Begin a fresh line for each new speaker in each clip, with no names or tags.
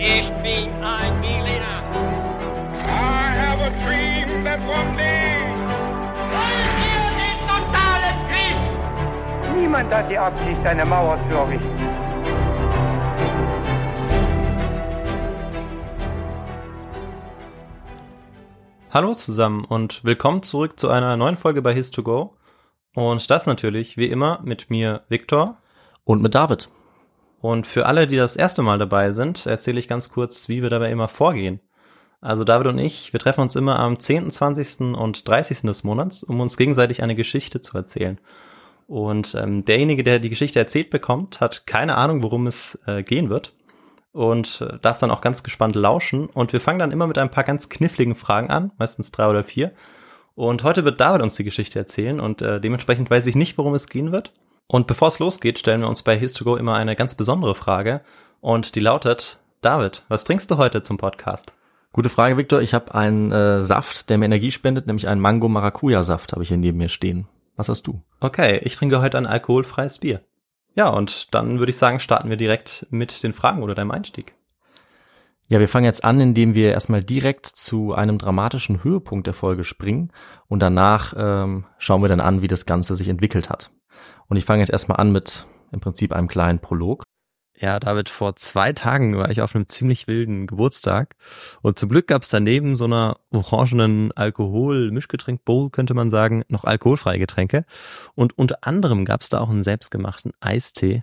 Ich bin ein Berliner.
I have a dream that one day.
Wollen wir den totalen Krieg?
Niemand hat die Absicht, eine Mauer zu errichten.
Hallo zusammen und willkommen zurück zu einer neuen Folge bei His2Go. Und das natürlich, wie immer, mit mir, Viktor.
Und mit David.
Und für alle, die das erste Mal dabei sind, erzähle ich ganz kurz, wie wir dabei immer vorgehen. Also David und ich, wir treffen uns immer am 10., 20. und 30. des Monats, um uns gegenseitig eine Geschichte zu erzählen. Und ähm, derjenige, der die Geschichte erzählt bekommt, hat keine Ahnung, worum es äh, gehen wird und äh, darf dann auch ganz gespannt lauschen. Und wir fangen dann immer mit ein paar ganz kniffligen Fragen an, meistens drei oder vier. Und heute wird David uns die Geschichte erzählen und äh, dementsprechend weiß ich nicht, worum es gehen wird. Und bevor es losgeht, stellen wir uns bei His2Go immer eine ganz besondere Frage. Und die lautet, David, was trinkst du heute zum Podcast?
Gute Frage, Viktor. Ich habe einen äh, Saft, der mir Energie spendet, nämlich einen Mango-Maracuja-Saft habe ich hier neben mir stehen. Was hast du?
Okay, ich trinke heute ein alkoholfreies Bier. Ja, und dann würde ich sagen, starten wir direkt mit den Fragen oder deinem Einstieg.
Ja, wir fangen jetzt an, indem wir erstmal direkt zu einem dramatischen Höhepunkt der Folge springen und danach ähm, schauen wir dann an, wie das Ganze sich entwickelt hat. Und ich fange jetzt erstmal an mit im Prinzip einem kleinen Prolog.
Ja, David, vor zwei Tagen war ich auf einem ziemlich wilden Geburtstag und zum Glück gab es daneben so einer orangenen Alkohol-Mischgetränk-Bowl, könnte man sagen, noch alkoholfreie Getränke. Und unter anderem gab es da auch einen selbstgemachten Eistee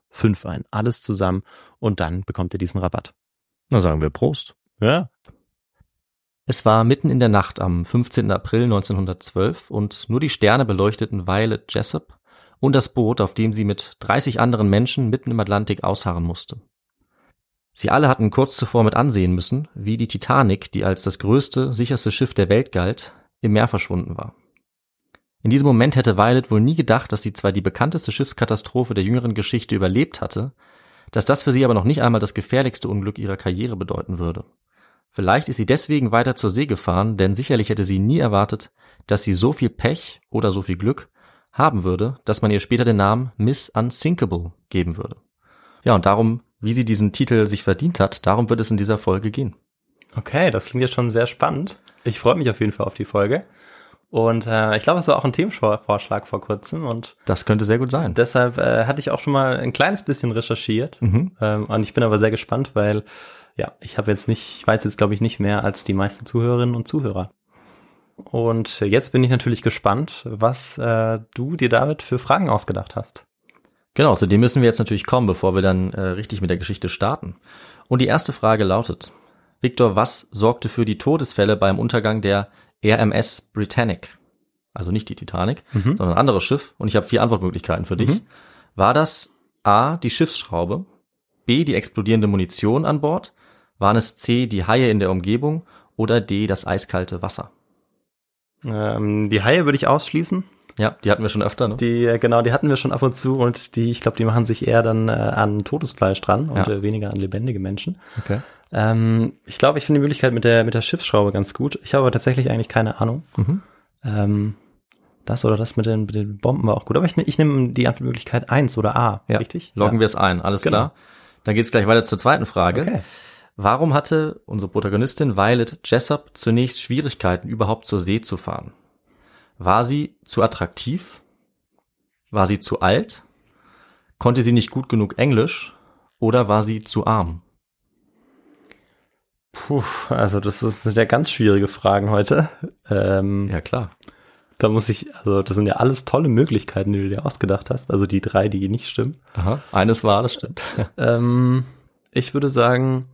fünf ein. Alles zusammen und dann bekommt ihr diesen Rabatt.
Na sagen wir Prost.
Ja.
Es war mitten in der Nacht am 15. April 1912 und nur die Sterne beleuchteten Violet Jessup und das Boot, auf dem sie mit 30 anderen Menschen mitten im Atlantik ausharren musste. Sie alle hatten kurz zuvor mit ansehen müssen, wie die Titanic, die als das größte, sicherste Schiff der Welt galt, im Meer verschwunden war. In diesem Moment hätte Violet wohl nie gedacht, dass sie zwar die bekannteste Schiffskatastrophe der jüngeren Geschichte überlebt hatte, dass das für sie aber noch nicht einmal das gefährlichste Unglück ihrer Karriere bedeuten würde. Vielleicht ist sie deswegen weiter zur See gefahren, denn sicherlich hätte sie nie erwartet, dass sie so viel Pech oder so viel Glück haben würde, dass man ihr später den Namen Miss Unsinkable geben würde. Ja, und darum, wie sie diesen Titel sich verdient hat, darum wird es in dieser Folge gehen.
Okay, das klingt ja schon sehr spannend. Ich freue mich auf jeden Fall auf die Folge. Und äh, ich glaube, es war auch ein Themenvorschlag vor kurzem und
Das könnte sehr gut sein.
deshalb äh, hatte ich auch schon mal ein kleines bisschen recherchiert.
Mhm.
Ähm, und ich bin aber sehr gespannt, weil ja, ich habe jetzt nicht, ich weiß jetzt glaube ich nicht mehr als die meisten Zuhörerinnen und Zuhörer. Und jetzt bin ich natürlich gespannt, was äh, du dir David für Fragen ausgedacht hast.
Genau, zu dem müssen wir jetzt natürlich kommen, bevor wir dann äh, richtig mit der Geschichte starten. Und die erste Frage lautet, Victor, was sorgte für die Todesfälle beim Untergang der RMS Britannic? Also nicht die Titanic, sondern ein anderes Schiff. Und ich habe vier Antwortmöglichkeiten für dich. War das A, die Schiffsschraube, B, die explodierende Munition an Bord, waren es C, die Haie in der Umgebung oder D, das eiskalte Wasser?
Ähm, die Haie würde ich ausschließen.
Ja, die hatten wir schon öfter, ne?
Die, äh, genau, die hatten wir schon ab und zu und die, ich glaube, die machen sich eher dann äh, an Todesfleisch dran und
Ja.
äh, weniger an lebendige Menschen.
Okay.
Ähm, ich glaube, ich finde die Möglichkeit mit der, mit der Schiffsschraube ganz gut. Ich habe aber tatsächlich eigentlich keine Ahnung.
Mhm.
Ähm, das oder das mit den, mit den Bomben war auch gut. Aber ich, ne- ich nehme die Antwortmöglichkeit eins oder A.
Ja.
Richtig?
Loggen
ja.
wir es ein, alles
Genau.
klar. Dann geht's gleich weiter zur zweiten Frage.
Okay.
Warum hatte unsere Protagonistin Violet Jessup zunächst Schwierigkeiten, überhaupt zur See zu fahren? War sie zu attraktiv? War sie zu alt? Konnte sie nicht gut genug Englisch? Oder war sie zu arm?
Puh, also das ist- sind ja ganz schwierige Fragen heute. Ähm,
Ja, klar.
Da muss ich, also das sind ja alles tolle Möglichkeiten, die du dir ausgedacht hast. Also die drei, die nicht stimmen.
Aha. Eines war, das stimmt.
Ähm, ich würde sagen,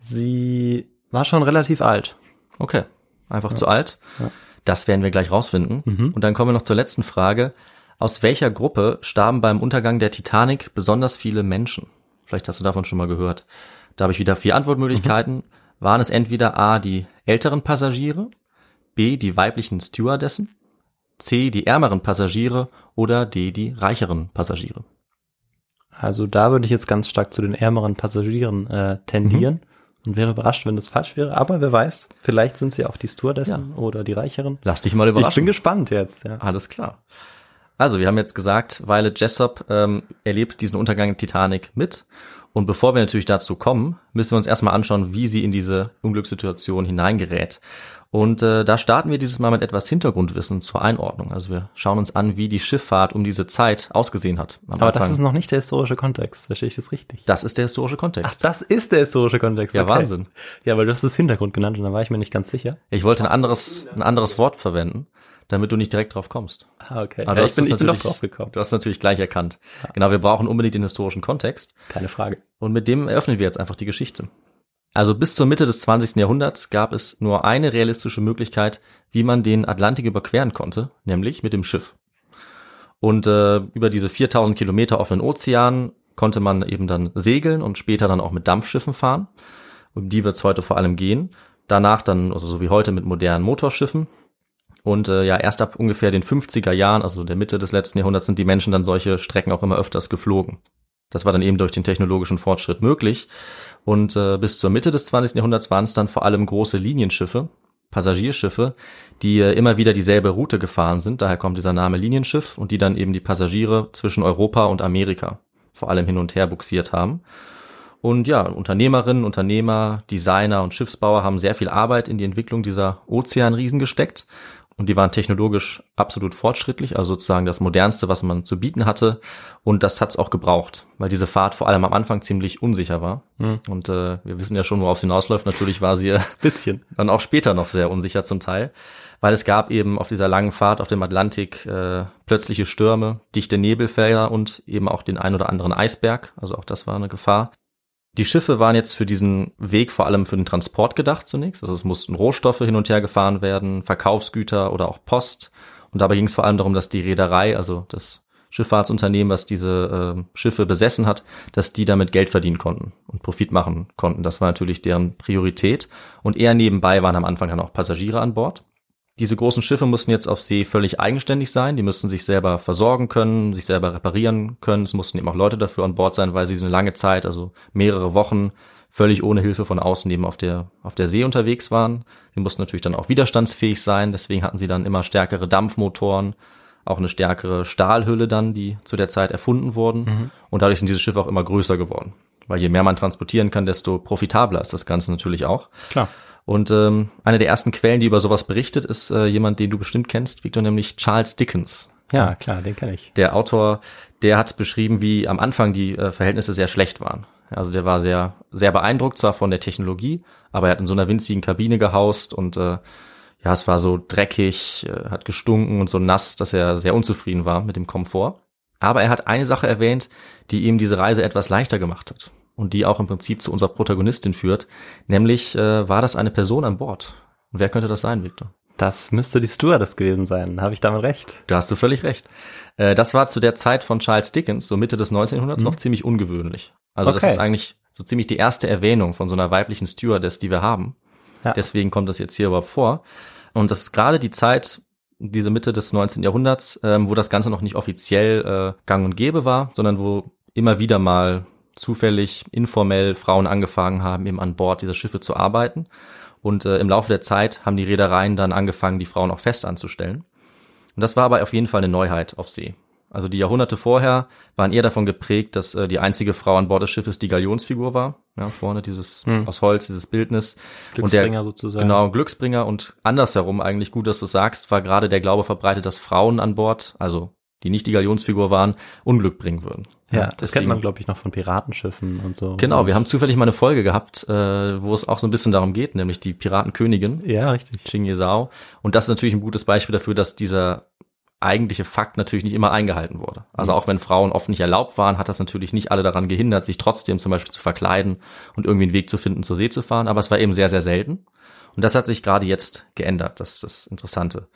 sie war schon relativ alt.
Okay. Einfach zu alt?
Ja.
Das werden wir gleich rausfinden.
Mhm.
Und dann kommen wir noch zur letzten Frage. Aus welcher Gruppe starben beim Untergang der Titanic besonders viele Menschen? Vielleicht hast du davon schon mal gehört. Da habe ich wieder vier Antwortmöglichkeiten. Waren es entweder A, die älteren Passagiere, B, die weiblichen Stewardessen, C, die ärmeren Passagiere oder D, die reicheren Passagiere?
Also da würde ich jetzt ganz stark zu den ärmeren Passagieren äh, tendieren und wäre überrascht, wenn das falsch wäre. Aber wer weiß, vielleicht sind sie auch die Stewardessen oder die Reicheren.
Lass dich mal überraschen.
Ich bin gespannt jetzt. Ja.
Alles klar. Also, wir haben jetzt gesagt, Violet Jessop ähm, erlebt diesen Untergang Titanic mit. Und bevor wir natürlich dazu kommen, müssen wir uns erstmal anschauen, wie sie in diese Unglückssituation hineingerät. Und äh, da starten wir dieses Mal mit etwas Hintergrundwissen zur Einordnung. Also wir schauen uns an, wie die Schifffahrt um diese Zeit ausgesehen hat.
Aber das
Anfang.
ist noch nicht der historische Kontext. Verstehe ich das richtig?
das ist der historische Kontext.
Ach, das ist der historische Kontext.
Ja,
okay.
Wahnsinn.
Ja, weil du hast das Hintergrund genannt und da war ich mir nicht ganz sicher.
Ich wollte ein anderes, ein anderes Wort verwenden, damit du nicht direkt drauf kommst.
Ah, okay.
Aber
ja, ich bin, ich bin
natürlich-
drauf gekommen.
Du hast natürlich gleich erkannt. Genau, wir brauchen unbedingt den historischen Kontext.
Keine Frage.
Und mit dem eröffnen wir jetzt einfach die Geschichte. Also bis zur Mitte des 20. Jahrhunderts gab es nur eine realistische Möglichkeit, wie man den Atlantik überqueren konnte, nämlich mit dem Schiff. Und äh, über diese 4000 Kilometer offenen Ozean konnte man eben dann segeln und später dann auch mit Dampfschiffen fahren. Um die wird es heute vor allem gehen. Danach dann, also so wie heute mit modernen Motorschiffen. Und äh, ja, erst ab ungefähr den 50er Jahren, also der Mitte des letzten Jahrhunderts, sind die Menschen dann solche Strecken auch immer öfters geflogen. Das war dann eben durch den technologischen Fortschritt möglich. Und äh, bis zur Mitte des 20. Jahrhunderts waren es dann vor allem große Linienschiffe, Passagierschiffe, die äh, immer wieder dieselbe Route gefahren sind. Daher kommt dieser Name Linienschiff und die dann eben die Passagiere zwischen Europa und Amerika vor allem hin und her buxiert haben. Und ja, Unternehmerinnen, Unternehmer, Designer und Schiffsbauer haben sehr viel Arbeit in die Entwicklung dieser Ozeanriesen gesteckt. Und die waren technologisch absolut fortschrittlich, also sozusagen das modernste, was man zu bieten hatte. Und das hat's auch gebraucht, weil diese Fahrt vor allem am Anfang ziemlich unsicher war. Und äh, wir wissen ja schon, worauf sie hinausläuft. Natürlich war sie äh,
Bisschen.
dann auch später noch sehr unsicher zum Teil, weil es gab eben auf dieser langen Fahrt auf dem Atlantik äh, plötzliche Stürme, dichte Nebelfelder und eben auch den ein oder anderen Eisberg. Also auch das war eine Gefahr. Die Schiffe waren jetzt für diesen Weg vor allem für den Transport gedacht zunächst. Also es mussten Rohstoffe hin und her gefahren werden, Verkaufsgüter oder auch Post. Und dabei ging es vor allem darum, dass die Reederei, also das Schifffahrtsunternehmen, was diese äh, Schiffe besessen hat, dass die damit Geld verdienen konnten und Profit machen konnten. Das war natürlich deren Priorität. Und eher nebenbei waren am Anfang dann auch Passagiere an Bord. Diese großen Schiffe mussten jetzt auf See völlig eigenständig sein. Die mussten sich selber versorgen können, sich selber reparieren können. Es mussten eben auch Leute dafür an Bord sein, weil sie so eine lange Zeit, also mehrere Wochen, völlig ohne Hilfe von außen eben auf der, auf der See unterwegs waren. Sie mussten natürlich dann auch widerstandsfähig sein. Deswegen hatten sie dann immer stärkere Dampfmotoren, auch eine stärkere Stahlhülle dann, die zu der Zeit erfunden wurden. Mhm. Und dadurch sind diese Schiffe auch immer größer geworden. Weil je mehr man transportieren kann, desto profitabler ist das Ganze natürlich auch.
Klar.
Und ähm, eine der ersten Quellen, die über sowas berichtet, ist äh, jemand, den du bestimmt kennst, Victor, nämlich Charles Dickens.
Ja, klar, den kenne ich.
Der Autor, der hat beschrieben, wie am Anfang die äh, Verhältnisse sehr schlecht waren. Also der war sehr, sehr beeindruckt zwar von der Technologie, aber er hat in so einer winzigen Kabine gehaust und äh, ja, es war so dreckig, äh, hat gestunken und so nass, dass er sehr unzufrieden war mit dem Komfort. Aber er hat eine Sache erwähnt, die ihm diese Reise etwas leichter gemacht hat und die auch im Prinzip zu unserer Protagonistin führt, nämlich äh, war das eine Person an Bord. Und wer könnte das sein, Victor?
Das müsste die Stewardess gewesen sein. Habe ich damit recht?
Da hast du völlig recht. Äh, das war zu der Zeit von Charles Dickens, so Mitte des 1900s, mhm. noch ziemlich ungewöhnlich. Also okay. das ist eigentlich so ziemlich die erste Erwähnung von so einer weiblichen Stewardess, die wir haben. Ja. Deswegen kommt das jetzt hier überhaupt vor. Und das ist gerade die Zeit, diese Mitte des 19. Jahrhunderts, ähm, wo das Ganze noch nicht offiziell äh, gang und gäbe war, sondern wo immer wieder mal zufällig informell Frauen angefangen haben, eben an Bord dieser Schiffe zu arbeiten. Und äh, im Laufe der Zeit haben die Reedereien dann angefangen, die Frauen auch fest anzustellen. Und das war aber auf jeden Fall eine Neuheit auf See. Also die Jahrhunderte vorher waren eher davon geprägt, dass äh, die einzige Frau an Bord des Schiffes die Galionsfigur war. Ja, vorne dieses hm. aus Holz, dieses Bildnis.
Glücksbringer
und
der, sozusagen.
Genau, Glücksbringer. Und andersherum eigentlich gut, dass du sagst, war gerade der Glaube verbreitet, dass Frauen an Bord, also die nicht die Galionsfigur waren, Unglück bringen würden.
Ja, ja das deswegen, kennt man, glaube ich, noch von Piratenschiffen und so.
Genau, wir haben zufällig mal eine Folge gehabt, äh, wo es auch so ein bisschen darum geht, nämlich die Piratenkönigin.
Ja, richtig.
Ching Zhao. Und das ist natürlich ein gutes Beispiel dafür, dass dieser eigentliche Fakt natürlich nicht immer eingehalten wurde. Also mhm. auch wenn Frauen oft nicht erlaubt waren, hat das natürlich nicht alle daran gehindert, sich trotzdem zum Beispiel zu verkleiden und irgendwie einen Weg zu finden, zur See zu fahren. Aber es war eben sehr, sehr selten. Und das hat sich gerade jetzt geändert. Das ist das Interessante.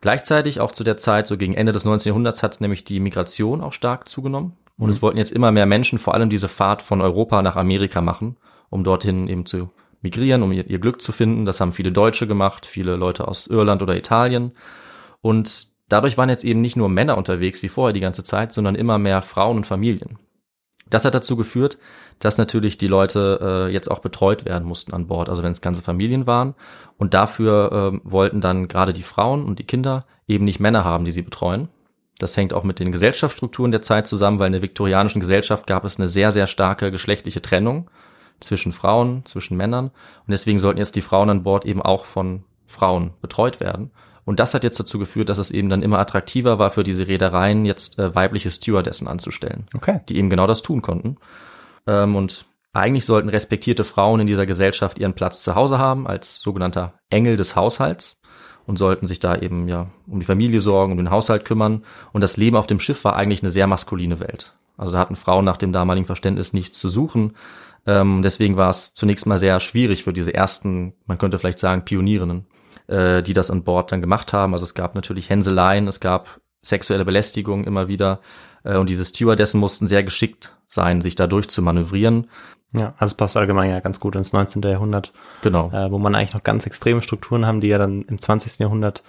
Gleichzeitig auch zu der Zeit, so gegen Ende des 19. Jahrhunderts, hat nämlich die Migration auch stark zugenommen. Und mhm. es wollten jetzt immer mehr Menschen vor allem diese Fahrt von Europa nach Amerika machen, um dorthin eben zu migrieren, um ihr, ihr Glück zu finden. Das haben viele Deutsche gemacht, viele Leute aus Irland oder Italien. Und dadurch waren jetzt eben nicht nur Männer unterwegs wie vorher die ganze Zeit, sondern immer mehr Frauen und Familien. Das hat dazu geführt, dass natürlich die Leute äh, jetzt auch betreut werden mussten an Bord, also wenn es ganze Familien waren. Und dafür äh, wollten dann gerade die Frauen und die Kinder eben nicht Männer haben, die sie betreuen. Das hängt auch mit den Gesellschaftsstrukturen der Zeit zusammen, weil in der viktorianischen Gesellschaft gab es eine sehr, sehr starke geschlechtliche Trennung zwischen Frauen, zwischen Männern. Und deswegen sollten jetzt die Frauen an Bord eben auch von Frauen betreut werden. Und das hat jetzt dazu geführt, dass es eben dann immer attraktiver war für diese Reedereien, jetzt äh, weibliche Stewardessen anzustellen.
Okay.
Die eben genau das tun konnten. Ähm, und eigentlich sollten respektierte Frauen in dieser Gesellschaft ihren Platz zu Hause haben, als sogenannter Engel des Haushalts und sollten sich da eben ja um die Familie sorgen, um den Haushalt kümmern. Und das Leben auf dem Schiff war eigentlich eine sehr maskuline Welt. Also da hatten Frauen nach dem damaligen Verständnis nichts zu suchen. Ähm, deswegen war es zunächst mal sehr schwierig für diese ersten, man könnte vielleicht sagen, Pionierinnen äh, die das an Bord dann gemacht haben. Also es gab natürlich Hänseleien, es gab sexuelle Belästigung immer wieder äh, und diese Stewardessen mussten sehr geschickt sein, sich da durchzumanövrieren.
Ja, also es passt allgemein ja ganz gut ins 19. Jahrhundert.
Genau.
Äh, wo man eigentlich noch ganz extreme Strukturen haben, die ja dann im 20. Jahrhundert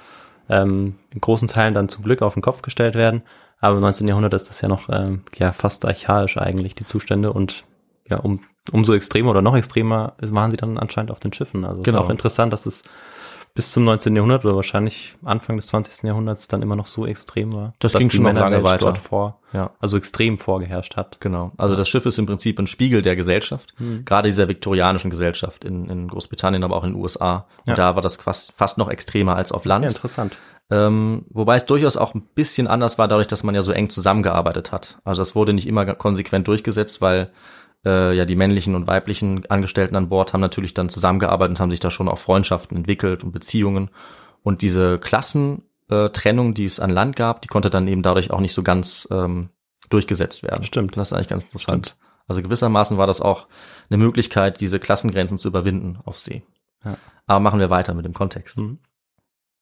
ähm, in großen Teilen dann zum Glück auf den Kopf gestellt werden. Aber im 19. Jahrhundert ist das ja noch ähm, ja fast archaisch eigentlich, die Zustände. Und ja, um, umso extremer oder noch extremer machen sie dann anscheinend auf den Schiffen. Also genau. ist auch interessant, dass es bis zum 19. Jahrhundert oder wahrscheinlich Anfang des 20. Jahrhunderts dann immer noch so extrem war.
Das ging schon noch lange weiter.
Dort vor, ja. also extrem vorgeherrscht hat.
Genau. Also das Schiff ist im Prinzip ein Spiegel der Gesellschaft, mhm. gerade dieser viktorianischen Gesellschaft in, in Großbritannien, aber auch in den USA. Und ja. da war das fast, fast noch extremer als auf Land. Ja,
interessant.
Ähm, wobei es durchaus auch ein bisschen anders war, dadurch, dass man ja so eng zusammengearbeitet hat. Also das wurde nicht immer konsequent durchgesetzt, weil äh, ja die männlichen und weiblichen Angestellten an Bord haben natürlich dann zusammengearbeitet und haben sich da schon auch Freundschaften entwickelt und Beziehungen. Und diese Klassentrennung, die es an Land gab, die konnte dann eben dadurch auch nicht so ganz ähm, durchgesetzt werden.
Stimmt.
Das ist eigentlich ganz interessant. Stimmt. Also gewissermaßen war das auch eine Möglichkeit, diese Klassengrenzen zu überwinden auf See. Ja. Aber machen wir weiter mit dem Kontext. Mhm.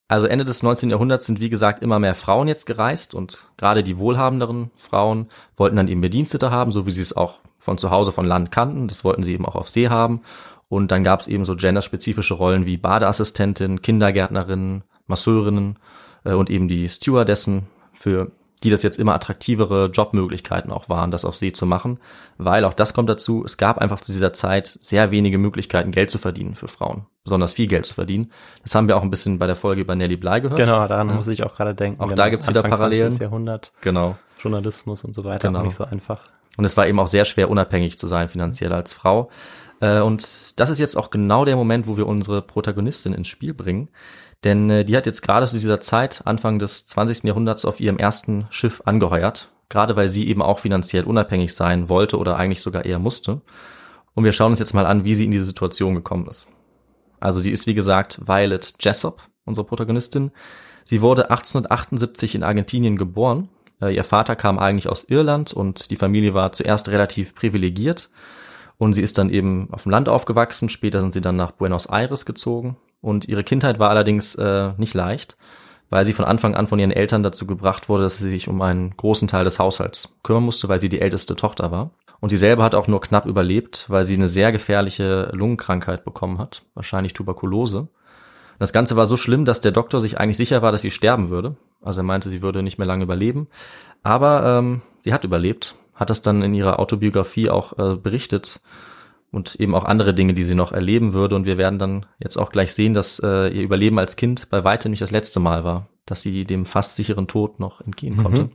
Also Ende des 19. Jahrhunderts sind wie gesagt immer mehr Frauen jetzt gereist und gerade die wohlhabenderen Frauen wollten dann eben Bedienstete haben, so wie sie es auch von zu Hause von Land kannten. Das wollten sie eben auch auf See haben. Und dann gab es eben so genderspezifische Rollen wie Badeassistentin, Kindergärtnerin, Masseurinnen äh, und eben die Stewardessen, für die das jetzt immer attraktivere Jobmöglichkeiten auch waren, das auf See zu machen, weil auch das kommt dazu, es gab einfach zu dieser Zeit sehr wenige Möglichkeiten, Geld zu verdienen für Frauen, besonders viel Geld zu verdienen. Das haben wir auch ein bisschen bei der Folge über Nelly Bly gehört.
Genau, daran muss ich auch gerade denken.
Auch
genau.
da gibt's wieder
Anfang
Parallelen.
20. Jahrhundert,
Genau.
Journalismus und so weiter,
Genau.
nicht so einfach.
Und es war eben auch sehr schwer, unabhängig zu sein finanziell als Frau. Äh, Und das ist jetzt auch genau der Moment, wo wir unsere Protagonistin ins Spiel bringen. Denn äh, die hat jetzt gerade zu dieser Zeit, Anfang des 20. Jahrhunderts, auf ihrem ersten Schiff angeheuert. Gerade weil sie eben auch finanziell unabhängig sein wollte oder eigentlich sogar eher musste. Und wir schauen uns jetzt mal an, wie sie in diese Situation gekommen ist. Also sie ist, wie gesagt, Violet Jessop, unsere Protagonistin. Sie wurde 1878 in Argentinien geboren. Äh, Ihr Vater kam eigentlich aus Irland und die Familie war zuerst relativ privilegiert. Und sie ist dann eben auf dem Land aufgewachsen. Später sind sie dann nach Buenos Aires gezogen. Und ihre Kindheit war allerdings äh, nicht leicht, weil sie von Anfang an von ihren Eltern dazu gebracht wurde, dass sie sich um einen großen Teil des Haushalts kümmern musste, weil sie die älteste Tochter war. Und sie selber hat auch nur knapp überlebt, weil sie eine sehr gefährliche Lungenkrankheit bekommen hat, wahrscheinlich Tuberkulose. Das Ganze war so schlimm, dass der Doktor sich eigentlich sicher war, dass sie sterben würde. Also er meinte, sie würde nicht mehr lange überleben. Aber ähm, sie hat überlebt, hat das dann in ihrer Autobiografie auch äh, berichtet und eben auch andere Dinge, die sie noch erleben würde. Und wir werden dann jetzt auch gleich sehen, dass äh, ihr Überleben als Kind bei weitem nicht das letzte Mal war, dass sie dem fast sicheren Tod noch entgehen
Mhm.
konnte.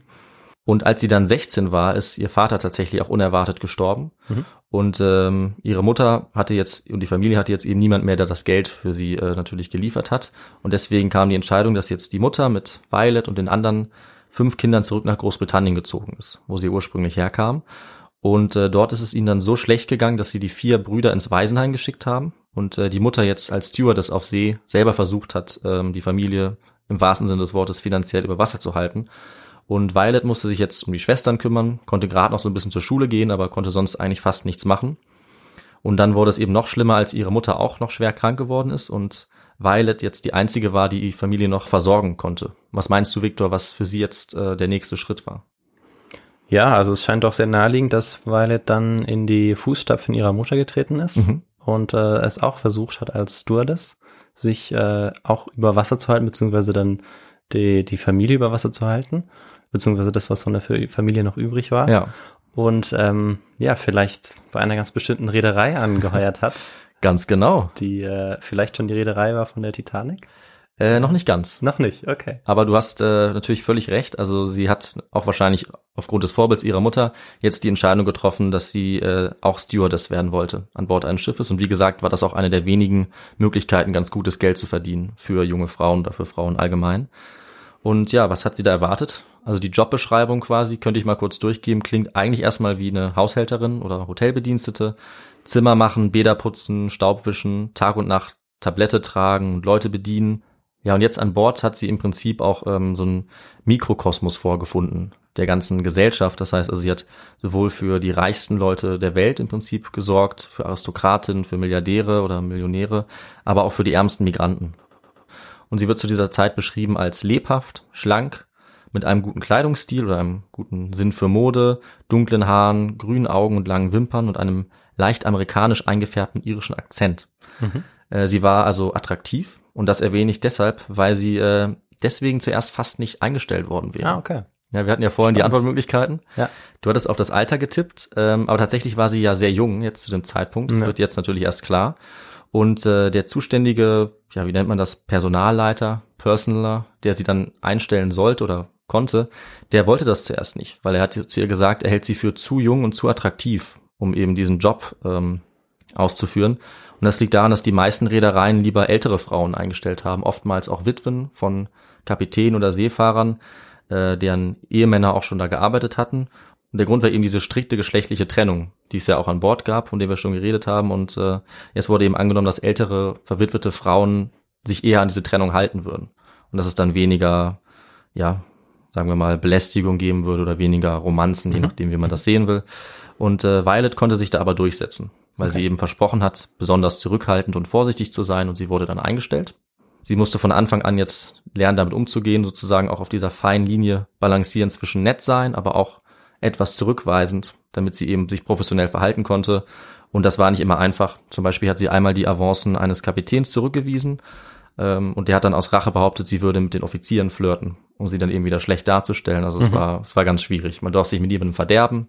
Und als sie dann 16 war, ist ihr Vater tatsächlich auch unerwartet gestorben.
Mhm.
Und ähm, ihre Mutter hatte jetzt und die Familie hatte jetzt eben niemand mehr, der das Geld für sie äh, natürlich geliefert hat. Und deswegen kam die Entscheidung, dass jetzt die Mutter mit Violet und den anderen fünf Kindern zurück nach Großbritannien gezogen ist, wo sie ursprünglich herkam. Und äh, dort ist es ihnen dann so schlecht gegangen, dass sie die vier Brüder ins Waisenheim geschickt haben und äh, die Mutter jetzt als Stewardess auf See selber versucht hat, ähm, die Familie im wahrsten Sinne des Wortes finanziell über Wasser zu halten. Und Violet musste sich jetzt um die Schwestern kümmern, konnte gerade noch so ein bisschen zur Schule gehen, aber konnte sonst eigentlich fast nichts machen. Und dann wurde es eben noch schlimmer, als ihre Mutter auch noch schwer krank geworden ist und Violet jetzt die einzige war, die die Familie noch versorgen konnte. Was meinst du, Viktor, was für sie jetzt äh, der nächste Schritt war?
Ja, also es scheint doch sehr naheliegend, dass Violet dann in die Fußstapfen ihrer Mutter getreten ist
Mhm.
und äh, es auch versucht hat als Stewardess, sich äh, auch über Wasser zu halten, beziehungsweise dann die, die Familie über Wasser zu halten, beziehungsweise das, was von der Fa- Familie noch übrig war.
Ja,
Und ähm, ja, vielleicht bei einer ganz bestimmten Reederei angeheuert hat,
ganz genau.
die äh, vielleicht schon die Reederei war von der Titanic.
Äh, noch nicht ganz.
Noch nicht, okay.
Aber du hast äh, natürlich völlig recht. Also sie hat auch wahrscheinlich aufgrund des Vorbilds ihrer Mutter jetzt die Entscheidung getroffen, dass sie äh, auch Stewardess werden wollte an Bord eines Schiffes. Und wie gesagt, war das auch eine der wenigen Möglichkeiten, ganz gutes Geld zu verdienen für junge Frauen oder für Frauen allgemein. Und ja, was hat sie da erwartet? Also die Jobbeschreibung quasi, könnte ich mal kurz durchgeben, klingt eigentlich erstmal wie eine Haushälterin oder Hotelbedienstete. Zimmer machen, Bäder putzen, Staub wischen, Tag und Nacht Tablette tragen Leute bedienen. Ja, und jetzt an Bord hat sie im Prinzip auch ähm, so einen Mikrokosmos vorgefunden der ganzen Gesellschaft. Das heißt, also sie hat sowohl für die reichsten Leute der Welt im Prinzip gesorgt, für Aristokratinnen, für Milliardäre oder Millionäre, aber auch für die ärmsten Migranten. Und sie wird zu dieser Zeit beschrieben als lebhaft, schlank, mit einem guten Kleidungsstil oder einem guten Sinn für Mode, dunklen Haaren, grünen Augen und langen Wimpern und einem leicht amerikanisch eingefärbten irischen Akzent. Äh, Sie war also attraktiv und das erwähne ich deshalb, weil sie äh, deswegen zuerst fast nicht eingestellt worden wäre.
Ah, okay.
Ja, wir hatten ja vorhin die
Spannend.
Antwortmöglichkeiten.
Ja.
Du hattest auf das Alter getippt, ähm, aber tatsächlich war sie ja sehr jung jetzt zu dem Zeitpunkt. Das
Ja.
wird jetzt natürlich erst klar. Und äh, der zuständige, ja, wie nennt man das, Personalleiter, Personaler, der sie dann einstellen sollte oder konnte, der wollte das zuerst nicht, weil er hat zu ihr gesagt, er hält sie für zu jung und zu attraktiv, um eben diesen Job ähm, auszuführen. Und das liegt daran, dass die meisten Reedereien lieber ältere Frauen eingestellt haben, oftmals auch Witwen von Kapitänen oder Seefahrern, äh, deren Ehemänner auch schon da gearbeitet hatten. Und der Grund war eben diese strikte geschlechtliche Trennung, die es ja auch an Bord gab, von der wir schon geredet haben. Und äh, es wurde eben angenommen, dass ältere, verwitwete Frauen sich eher an diese Trennung halten würden. Und dass es dann weniger, ja, sagen wir mal, Belästigung geben würde oder weniger Romanzen, je nachdem, wie man das sehen will. Und äh, Violet konnte sich da aber durchsetzen, weil sie eben versprochen hat, besonders zurückhaltend und vorsichtig zu sein und sie wurde dann eingestellt. Sie musste von Anfang an jetzt lernen, damit umzugehen, sozusagen auch auf dieser feinen Linie balancieren zwischen nett sein, aber auch etwas zurückweisend, damit sie eben sich professionell verhalten konnte. Und das war nicht immer einfach. Zum Beispiel hat sie einmal die Avancen eines Kapitäns zurückgewiesen ähm, und der hat dann aus Rache behauptet, sie würde mit den Offizieren flirten, um sie dann eben wieder schlecht darzustellen. Also es
Mhm.
war, es war ganz schwierig. Man darf sich mit jemandem verderben.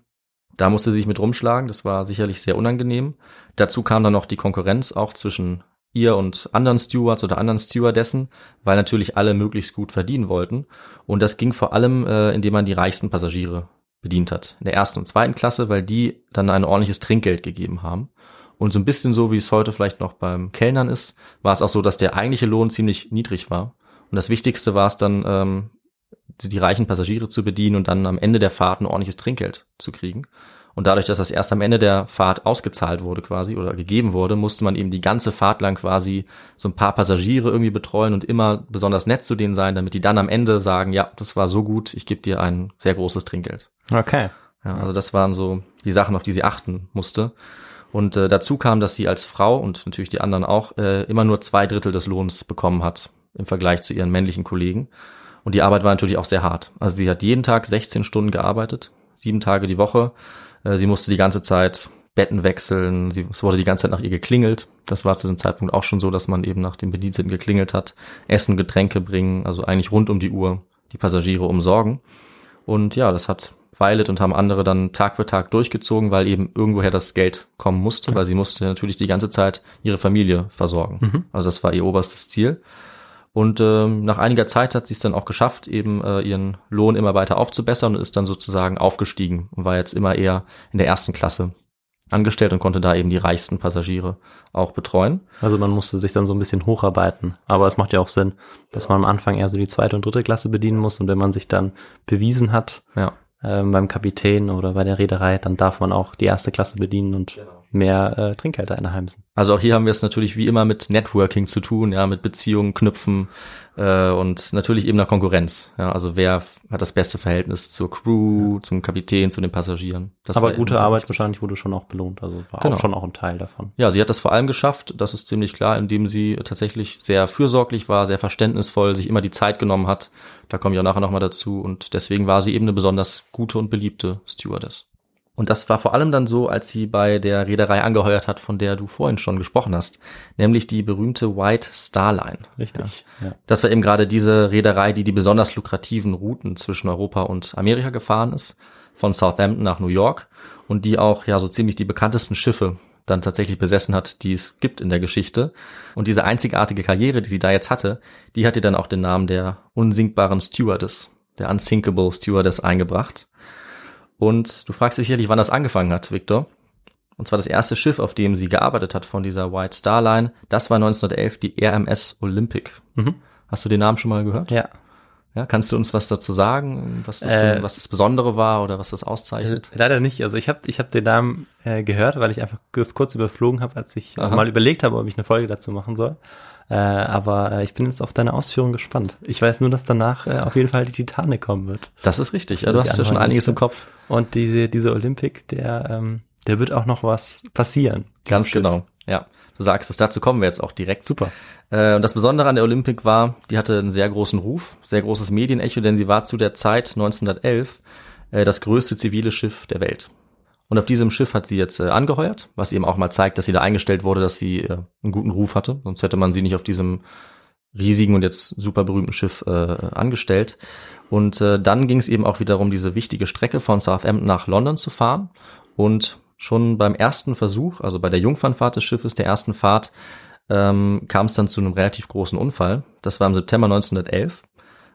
Da musste sie sich mit rumschlagen. Das war sicherlich sehr unangenehm. Dazu kam dann noch die Konkurrenz auch zwischen ihr und anderen Stewards oder anderen Stewardessen, weil natürlich alle möglichst gut verdienen wollten. Und das ging vor allem, äh, indem man die reichsten Passagiere bedient hat. In der ersten und zweiten Klasse, weil die dann ein ordentliches Trinkgeld gegeben haben. Und so ein bisschen so, wie es heute vielleicht noch beim Kellnern ist, war es auch so, dass der eigentliche Lohn ziemlich niedrig war. Und das Wichtigste war es dann, ähm, die die reichen Passagiere zu bedienen und dann am Ende der Fahrt ein ordentliches Trinkgeld zu kriegen. Und dadurch, dass das erst am Ende der Fahrt ausgezahlt wurde quasi oder gegeben wurde, musste man eben die ganze Fahrt lang quasi so ein paar Passagiere irgendwie betreuen und immer besonders nett zu denen sein, damit die dann am Ende sagen, ja, das war so gut, ich gebe dir ein sehr großes Trinkgeld.
Okay.
Ja, also das waren so die Sachen, auf die sie achten musste. Und äh, dazu kam, dass sie als Frau und natürlich die anderen auch äh, immer nur zwei Drittel des Lohns bekommen hat im Vergleich zu ihren männlichen Kollegen. Und die Arbeit war natürlich auch sehr hart. Also sie hat jeden Tag 16 Stunden gearbeitet, sieben Tage die Woche. Äh, sie musste die ganze Zeit Betten wechseln. Sie, es wurde die ganze Zeit nach ihr geklingelt. Das war zu dem Zeitpunkt auch schon so, dass man eben nach dem Bediensteten geklingelt hat. Essen, Getränke bringen, also eigentlich rund um die Uhr die Passagiere umsorgen. Und ja, das hat Violet und haben andere dann Tag für Tag durchgezogen, weil eben irgendwoher das Geld kommen musste, weil sie musste natürlich die ganze Zeit ihre Familie versorgen.
Mhm.
Also das war ihr oberstes Ziel. Und ähm, nach einiger Zeit hat sie es dann auch geschafft, eben äh, ihren Lohn immer weiter aufzubessern und ist dann sozusagen aufgestiegen und war jetzt immer eher in der ersten Klasse angestellt und konnte da eben die reichsten Passagiere auch betreuen.
Also man musste sich dann so ein bisschen hocharbeiten. Aber es macht ja auch Sinn, dass man am Anfang eher so die zweite und dritte Klasse bedienen muss. Und wenn man sich dann bewiesen hat
Ja.
ähm, beim Kapitän oder bei der Reederei, dann darf man auch die erste Klasse bedienen und mehr äh, Trinkgeld einheimsen.
Also auch hier haben wir es natürlich wie immer mit Networking zu tun, ja, mit Beziehungen knüpfen äh, und natürlich eben nach Konkurrenz. Ja, also wer hat das beste Verhältnis zur Crew, zum Kapitän, zu den Passagieren. Das
Aber gute Arbeit
wichtig.
wahrscheinlich wurde schon auch belohnt. Also war
Genau.
auch schon auch ein Teil davon.
Ja, sie hat das vor allem geschafft, das ist ziemlich klar, indem sie tatsächlich sehr fürsorglich war, sehr verständnisvoll, sich immer die Zeit genommen hat. Da komme ich auch nachher nochmal dazu. Und deswegen war sie eben eine besonders gute und beliebte Stewardess. Und das war vor allem dann so, als sie bei der Reederei angeheuert hat, von der du vorhin schon gesprochen hast, nämlich die berühmte White Star Line.
Richtig. Ja.
Das war eben gerade diese Reederei, die die besonders lukrativen Routen zwischen Europa und Amerika gefahren ist, von Southampton nach New York und die auch ja so ziemlich die bekanntesten Schiffe dann tatsächlich besessen hat, die es gibt in der Geschichte. Und diese einzigartige Karriere, die sie da jetzt hatte, die hat ihr dann auch den Namen der unsinkbaren Stewardess, der Unsinkable Stewardess eingebracht. Und du fragst dich sicherlich, wann das angefangen hat, Victor. Und zwar das erste Schiff, auf dem sie gearbeitet hat von dieser White Star Line, das war 1911 die RMS Olympic.
Mhm.
Hast du den Namen schon mal gehört?
ja.
Ja, kannst du uns was dazu sagen, was das,
Äh,
für, was das Besondere war oder was das auszeichnet?
Leider nicht. Also ich habe ich hab den Namen äh, gehört, weil ich einfach das kurz überflogen habe, als ich mal überlegt habe, ob ich eine Folge dazu machen soll. Äh, aber äh, ich bin jetzt auf deine Ausführungen gespannt. Ich weiß nur, dass danach äh, auf jeden Fall die Titanic kommen wird.
Das ist richtig. Ja,
Das
du hast
ja
schon einiges im Kopf.
Und diese, diese Olympic, der, ähm, der wird auch noch was passieren.
Ganz
Schiff.
genau. Ja, du sagst es. Dazu kommen wir jetzt auch direkt.
Super.
Äh, und das Besondere an der Olympic war, die hatte einen sehr großen Ruf, sehr großes Medienecho, denn sie war zu der Zeit 1911 äh, das größte zivile Schiff der Welt. Und auf diesem Schiff hat sie jetzt äh, angeheuert, was eben auch mal zeigt, dass sie da eingestellt wurde, dass sie äh, einen guten Ruf hatte. Sonst hätte man sie nicht auf diesem riesigen und jetzt super berühmten Schiff äh, angestellt. Und äh, dann ging es eben auch wiederum, diese wichtige Strecke von Southampton nach London zu fahren. Und schon beim ersten Versuch, also bei der Jungfernfahrt des Schiffes, der ersten Fahrt, ähm, kam es dann zu einem relativ großen Unfall. Das war im September 1911.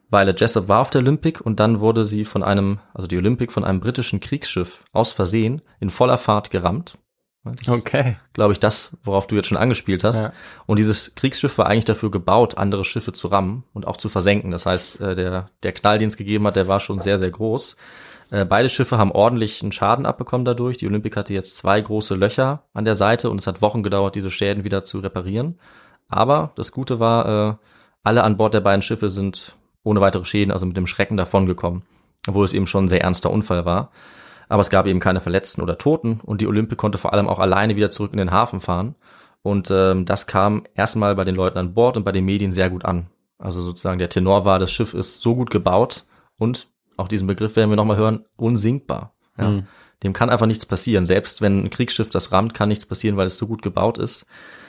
Violet Jessup war auf der Olympic und dann wurde sie von einem, also die Olympic von einem britischen Kriegsschiff aus Versehen in voller Fahrt gerammt. Das
Okay.
glaube ich, das, worauf du jetzt schon angespielt hast.
Ja.
Und dieses Kriegsschiff war eigentlich dafür gebaut, andere Schiffe zu rammen und auch zu versenken. Das heißt, äh, der, der Knall, den es gegeben hat, der war schon sehr, sehr groß. Äh, Beide Schiffe haben ordentlichen Schaden abbekommen dadurch. Die Olympic hatte jetzt zwei große Löcher an der Seite und es hat Wochen gedauert, diese Schäden wieder zu reparieren. Aber das Gute war, äh, alle an Bord der beiden Schiffe sind ohne weitere Schäden, also mit dem Schrecken davongekommen, obwohl es eben schon ein sehr ernster Unfall war. Aber es gab eben keine Verletzten oder Toten und die Olympic konnte vor allem auch alleine wieder zurück in den Hafen fahren. Und ähm, das kam erstmal bei den Leuten an Bord und bei den Medien sehr gut an. Also sozusagen der Tenor war, das Schiff ist so gut gebaut und auch diesen Begriff werden wir nochmal hören, unsinkbar. Ja.
Mhm.
Dem kann einfach nichts passieren. Selbst wenn ein Kriegsschiff das rammt, kann nichts passieren, weil es so gut gebaut ist.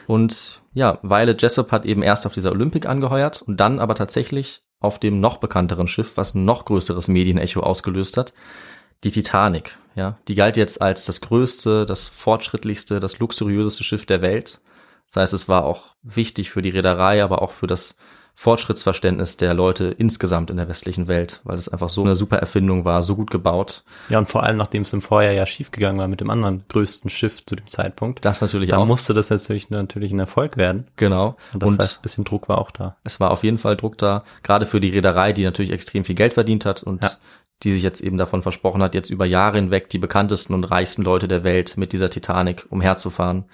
Und ja, Violet Jessup hat eben erst auf dieser Olympic angeheuert und dann aber tatsächlich auf dem noch bekannteren Schiff, was ein noch größeres Medienecho ausgelöst hat, die Titanic. Ja, die galt jetzt als das größte, das fortschrittlichste, das luxuriöseste Schiff der Welt. Das heißt, es war auch wichtig für die Reederei, aber auch für das Fortschrittsverständnis der Leute insgesamt in der westlichen Welt, weil es einfach so eine super Erfindung war, so gut gebaut.
Ja, und vor allem, nachdem es im Vorjahr ja schiefgegangen war mit dem anderen größten Schiff zu dem Zeitpunkt.
Das natürlich
Da
auch.
musste das natürlich natürlich ein Erfolg werden.
genau.
Und das heißt, ein bisschen Druck war auch da.
es war auf jeden Fall Druck da, gerade für die Reederei, die natürlich extrem viel Geld verdient hat und
Ja.
die sich jetzt eben davon versprochen hat, jetzt über Jahre hinweg die bekanntesten und reichsten Leute der Welt mit dieser Titanic umherzufahren.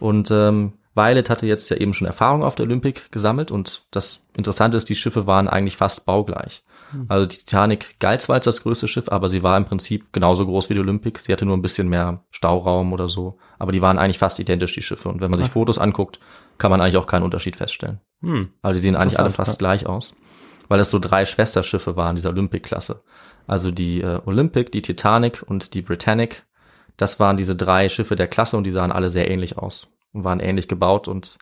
Und ähm, Violet hatte jetzt ja eben schon Erfahrung auf der Olympic gesammelt und das Interessante ist, die Schiffe waren eigentlich fast baugleich. Also die Titanic galt zwar als das größte Schiff, aber sie war im Prinzip genauso groß wie die Olympic. Sie hatte nur ein bisschen mehr Stauraum oder so, aber die waren eigentlich fast identisch, die Schiffe. Und wenn man sich Fotos anguckt, kann man eigentlich auch keinen Unterschied feststellen.
Hm.
Also die sehen eigentlich alle fast gleich aus, weil es so drei Schwesterschiffe waren dieser Olympic-Klasse. Also die äh, Olympic, die Titanic und die Britannic. Das waren diese drei Schiffe der Klasse und die sahen alle sehr ähnlich aus und waren ähnlich gebaut und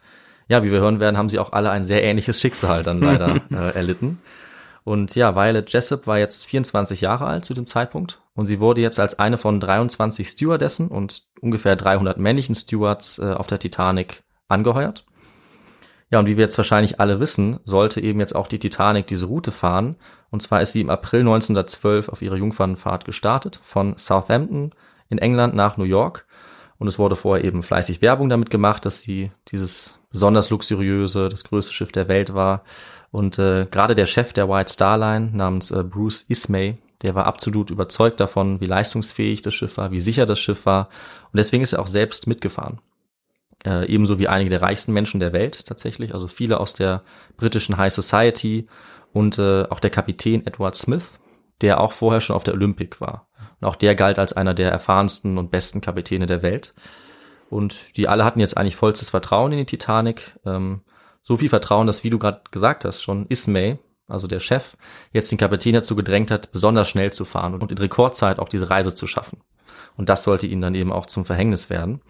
ja, wie wir hören werden, haben sie auch alle ein sehr ähnliches Schicksal dann leider äh, erlitten. Und ja, Violet Jessup war jetzt 24 Jahre alt zu dem Zeitpunkt und sie wurde jetzt als eine von 23 Stewardessen und ungefähr 300 männlichen Stewards äh, auf der Titanic angeheuert. Ja, und wie wir jetzt wahrscheinlich alle wissen, sollte eben jetzt auch die Titanic diese Route fahren. Und zwar ist sie im April 1912 auf ihre Jungfernfahrt gestartet, von Southampton in England nach New York. Und es wurde vorher eben fleißig Werbung damit gemacht, dass sie dieses besonders luxuriöse, das größte Schiff der Welt war. Und äh, gerade der Chef der White Star Line namens äh, Bruce Ismay, der war absolut überzeugt davon, wie leistungsfähig das Schiff war, wie sicher das Schiff war. Und deswegen ist er auch selbst mitgefahren äh, ebenso wie einige der reichsten Menschen der Welt tatsächlich, also viele aus der britischen High Society und äh, auch der Kapitän Edward Smith, der auch vorher schon auf der Olympic war. Und auch der galt als einer der erfahrensten und besten Kapitäne der Welt. Und die alle hatten jetzt eigentlich vollstes Vertrauen in die Titanic. Ähm, so viel Vertrauen, dass, wie du gerade gesagt hast, schon Ismay, also der Chef, jetzt den Kapitän dazu gedrängt hat, besonders schnell zu fahren und in Rekordzeit auch diese Reise zu schaffen. Und das sollte ihnen dann eben auch zum Verhängnis werden.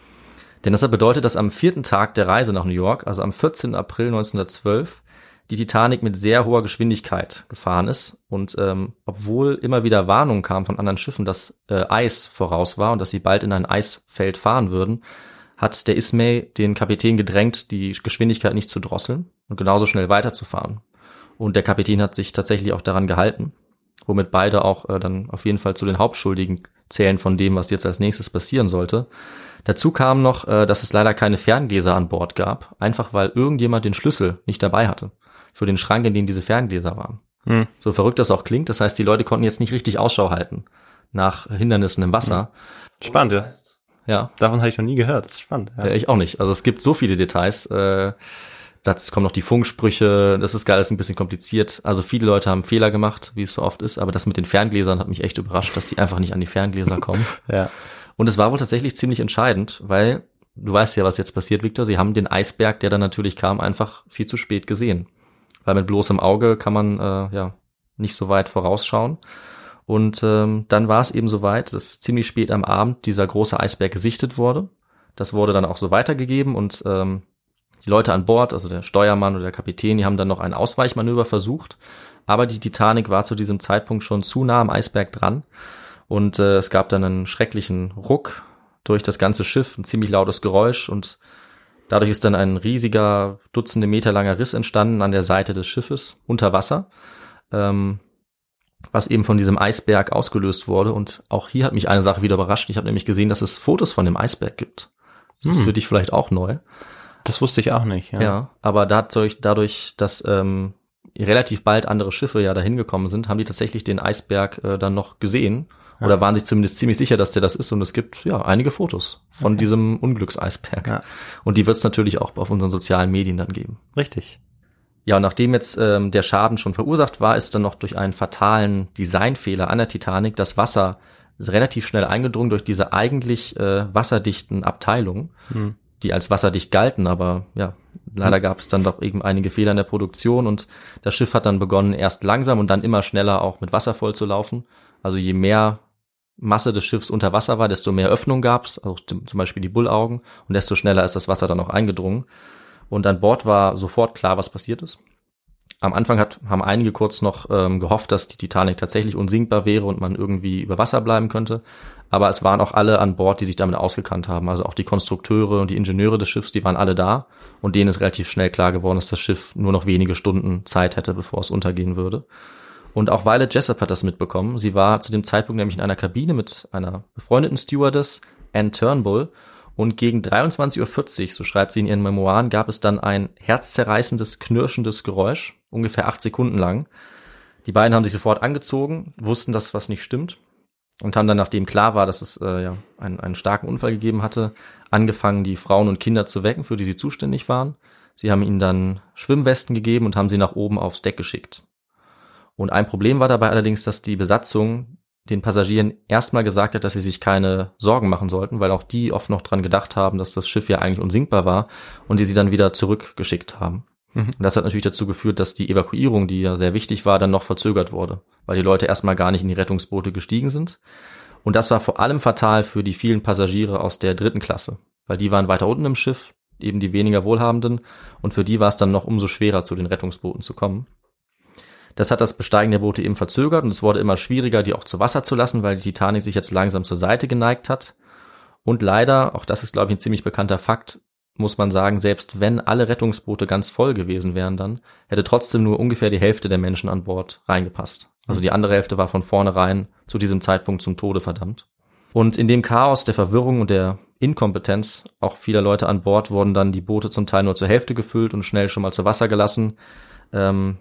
Denn das hat bedeutet, dass am vierten Tag der Reise nach New York, also am 14. April 1912, die Titanic mit sehr hoher Geschwindigkeit gefahren ist. Und ähm, obwohl immer wieder Warnungen kamen von anderen Schiffen, dass äh, Eis voraus war und dass sie bald in ein Eisfeld fahren würden, hat der Ismay den Kapitän gedrängt, die Geschwindigkeit nicht zu drosseln und genauso schnell weiterzufahren. Und der Kapitän hat sich tatsächlich auch daran gehalten, womit beide auch äh, dann auf jeden Fall zu den Hauptschuldigen zählen von dem, was jetzt als nächstes passieren sollte. Dazu kam noch, äh, dass es leider keine Ferngläser an Bord gab, einfach weil irgendjemand den Schlüssel nicht dabei hatte für den Schrank, in dem diese Ferngläser waren.
Hm.
So verrückt das auch klingt, das heißt, die Leute konnten jetzt nicht richtig Ausschau halten nach Hindernissen im Wasser.
Spannend, ja.
Ja,
Davon hatte ich noch nie gehört. Das ist spannend. Ja.
ich auch nicht. Also es gibt so viele Details. Äh, dazu kommen noch die Funksprüche. Das ist alles ein bisschen kompliziert. Also viele Leute haben Fehler gemacht, wie es so oft ist. Aber das mit den Ferngläsern hat mich echt überrascht, dass sie einfach nicht an die Ferngläser kommen.
ja.
Und es war wohl tatsächlich ziemlich entscheidend, weil du weißt ja, was jetzt passiert, Victor. Sie haben den Eisberg, der dann natürlich kam, einfach viel zu spät gesehen. Weil mit bloßem Auge kann man äh, ja nicht so weit vorausschauen. Und ähm, dann war es eben so weit, dass ziemlich spät am Abend dieser große Eisberg gesichtet wurde. Das wurde dann auch so weitergegeben und ähm, die Leute an Bord, also der Steuermann oder der Kapitän, die haben dann noch ein Ausweichmanöver versucht. Aber die Titanic war zu diesem Zeitpunkt schon zu nah am Eisberg dran. Und äh, es gab dann einen schrecklichen Ruck durch das ganze Schiff, ein ziemlich lautes Geräusch und dadurch ist dann ein riesiger, dutzende Meter langer Riss entstanden an der Seite des Schiffes unter Wasser, ähm, was eben von diesem Eisberg ausgelöst wurde. Und auch hier hat mich eine Sache wieder überrascht. Ich habe nämlich gesehen, dass es Fotos von dem Eisberg gibt. Das ist
Hm.
für dich vielleicht auch neu.
Das wusste ich auch nicht. Ja.
Ja, aber dadurch, dadurch, dass ähm, relativ bald andere Schiffe ja dahin gekommen sind, haben die tatsächlich den Eisberg äh, dann noch gesehen oder waren sich zumindest ziemlich sicher, dass der das ist. Und es gibt ja einige Fotos von diesem Unglückseisberg.
Ja.
Und die wird es natürlich auch auf unseren sozialen Medien dann geben.
Richtig.
Ja, und nachdem jetzt ähm, der Schaden schon verursacht war, ist dann noch durch einen fatalen Designfehler an der Titanic das Wasser relativ schnell eingedrungen durch diese eigentlich äh, wasserdichten Abteilungen,
Hm.
die als wasserdicht galten, aber ja, leider gab es dann doch eben einige Fehler in der Produktion und das Schiff hat dann begonnen, erst langsam und dann immer schneller auch mit Wasser voll zu laufen. Also je mehr Masse des Schiffs unter Wasser war, desto mehr Öffnung gab es, also zum Beispiel die Bullaugen, und desto schneller ist das Wasser dann auch eingedrungen. Und an Bord war sofort klar, was passiert ist. Am Anfang hat, haben einige kurz noch ähm, gehofft, dass die Titanic tatsächlich unsinkbar wäre und man irgendwie über Wasser bleiben könnte. Aber es waren auch alle an Bord, die sich damit ausgekannt haben. Also auch die Konstrukteure und die Ingenieure des Schiffs, die waren alle da. Und denen ist relativ schnell klar geworden, dass das Schiff nur noch wenige Stunden Zeit hätte, bevor es untergehen würde. Und auch Violet Jessup hat das mitbekommen. Sie war zu dem Zeitpunkt nämlich in einer Kabine mit einer befreundeten Stewardess, Anne Turnbull. Und gegen 23.40 Uhr, so schreibt sie in ihren Memoiren, gab es dann ein herzzerreißendes, knirschendes Geräusch, ungefähr acht Sekunden lang. Die beiden haben sich sofort angezogen, wussten, dass was nicht stimmt und haben dann, nachdem klar war, dass es äh, ja, einen, einen starken Unfall gegeben hatte, angefangen, die Frauen und Kinder zu wecken, für die sie zuständig waren. Sie haben ihnen dann Schwimmwesten gegeben und haben sie nach oben aufs Deck geschickt. Und ein Problem war dabei allerdings, dass die Besatzung den Passagieren erstmal gesagt hat, dass sie sich keine Sorgen machen sollten, weil auch die oft noch dran gedacht haben, dass das Schiff ja eigentlich unsinkbar war und die sie dann wieder zurückgeschickt haben. Mhm. Und das hat natürlich dazu geführt, dass die Evakuierung, die ja sehr wichtig war, dann noch verzögert wurde, weil die Leute erstmal gar nicht in die Rettungsboote gestiegen sind. Und das war vor allem fatal für die vielen Passagiere aus der dritten Klasse, weil die waren weiter unten im Schiff, eben die weniger Wohlhabenden, und für die war es dann noch umso schwerer, zu den Rettungsbooten zu kommen. Das hat das Besteigen der Boote eben verzögert und es wurde immer schwieriger, die auch zu Wasser zu lassen, weil die Titanic sich jetzt langsam zur Seite geneigt hat. Und leider, auch das ist, glaube ich, ein ziemlich bekannter Fakt, muss man sagen, selbst wenn alle Rettungsboote ganz voll gewesen wären dann, hätte trotzdem nur ungefähr die Hälfte der Menschen an Bord reingepasst. Also die andere Hälfte war von vornherein zu diesem Zeitpunkt zum Tode verdammt. Und in dem Chaos der Verwirrung und der Inkompetenz auch vieler Leute an Bord wurden dann die Boote zum Teil nur zur Hälfte gefüllt und schnell schon mal zu Wasser gelassen. Ähm,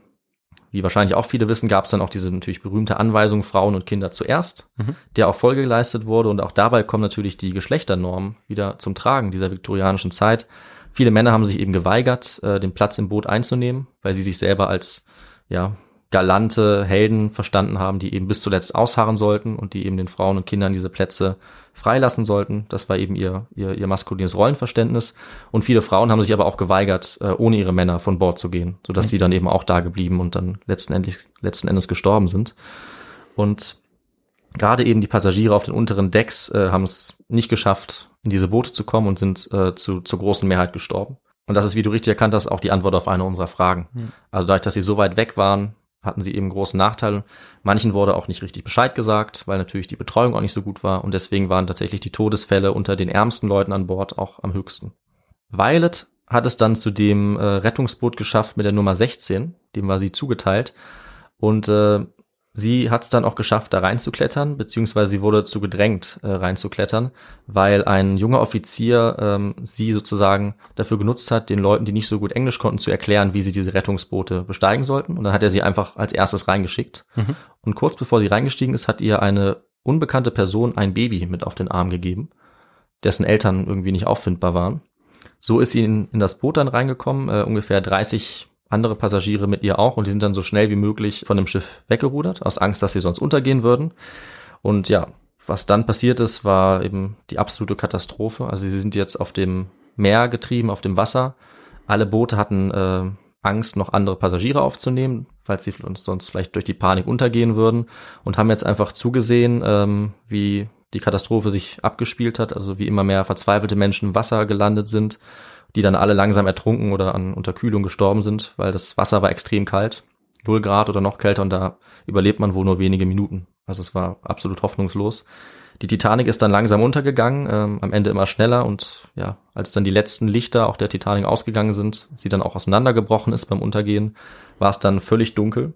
wie wahrscheinlich auch viele wissen, gab es dann auch diese natürlich berühmte Anweisung Frauen und Kinder zuerst, mhm. der auch Folge geleistet wurde. Und auch dabei kommen natürlich die Geschlechternormen wieder zum Tragen dieser viktorianischen Zeit. Viele Männer haben sich eben geweigert, äh, den Platz im Boot einzunehmen, weil sie sich selber als ja galante Helden verstanden haben, die eben bis zuletzt ausharren sollten und die eben den Frauen und Kindern diese Plätze freilassen sollten. Das war eben ihr, ihr, ihr maskulines Rollenverständnis. Und viele Frauen haben sich aber auch geweigert, äh, ohne ihre Männer von Bord zu gehen, sodass mhm. sie dann eben auch da geblieben und dann letzten, Endes, letzten Endes gestorben sind. Und gerade eben die Passagiere auf den unteren Decks äh, haben es nicht geschafft, in diese Boote zu kommen und sind äh, zu, zur großen Mehrheit gestorben. Und das ist, wie du richtig erkannt hast, auch die Antwort auf eine unserer Fragen. Mhm. Also dadurch, dass sie so weit weg waren, hatten sie eben großen Nachteil. Manchen wurde auch nicht richtig Bescheid gesagt, weil natürlich die Betreuung auch nicht so gut war und deswegen waren tatsächlich die Todesfälle unter den ärmsten Leuten an Bord auch am höchsten. Violet hat es dann zu dem äh, Rettungsboot geschafft mit der Nummer 16, dem war sie zugeteilt und äh, Sie hat es dann auch geschafft, da reinzuklettern, beziehungsweise sie wurde zu gedrängt, äh, reinzuklettern, weil ein junger Offizier ähm, sie sozusagen dafür genutzt hat, den Leuten, die nicht so gut Englisch konnten, zu erklären, wie sie diese Rettungsboote besteigen sollten. Und dann hat er sie einfach als erstes reingeschickt. Mhm. Und kurz bevor sie reingestiegen ist, hat ihr eine unbekannte Person ein Baby mit auf den Arm gegeben, dessen Eltern irgendwie nicht auffindbar waren. So ist sie in, in das Boot dann reingekommen, äh, ungefähr 30 andere Passagiere mit ihr auch und die sind dann so schnell wie möglich von dem Schiff weggerudert, aus Angst, dass sie sonst untergehen würden. Und ja, was dann passiert ist, war eben die absolute Katastrophe. Also sie sind jetzt auf dem Meer getrieben, auf dem Wasser. Alle Boote hatten äh, Angst, noch andere Passagiere aufzunehmen, falls sie sonst vielleicht durch die Panik untergehen würden und haben jetzt einfach zugesehen, ähm, wie die Katastrophe sich abgespielt hat, also wie immer mehr verzweifelte Menschen im Wasser gelandet sind die dann alle langsam ertrunken oder an Unterkühlung gestorben sind, weil das Wasser war extrem kalt, null Grad oder noch kälter und da überlebt man wohl nur wenige Minuten. Also es war absolut hoffnungslos. Die Titanic ist dann langsam untergegangen, ähm, am Ende immer schneller und ja, als dann die letzten Lichter auch der Titanic ausgegangen sind, sie dann auch auseinandergebrochen ist beim Untergehen, war es dann völlig dunkel,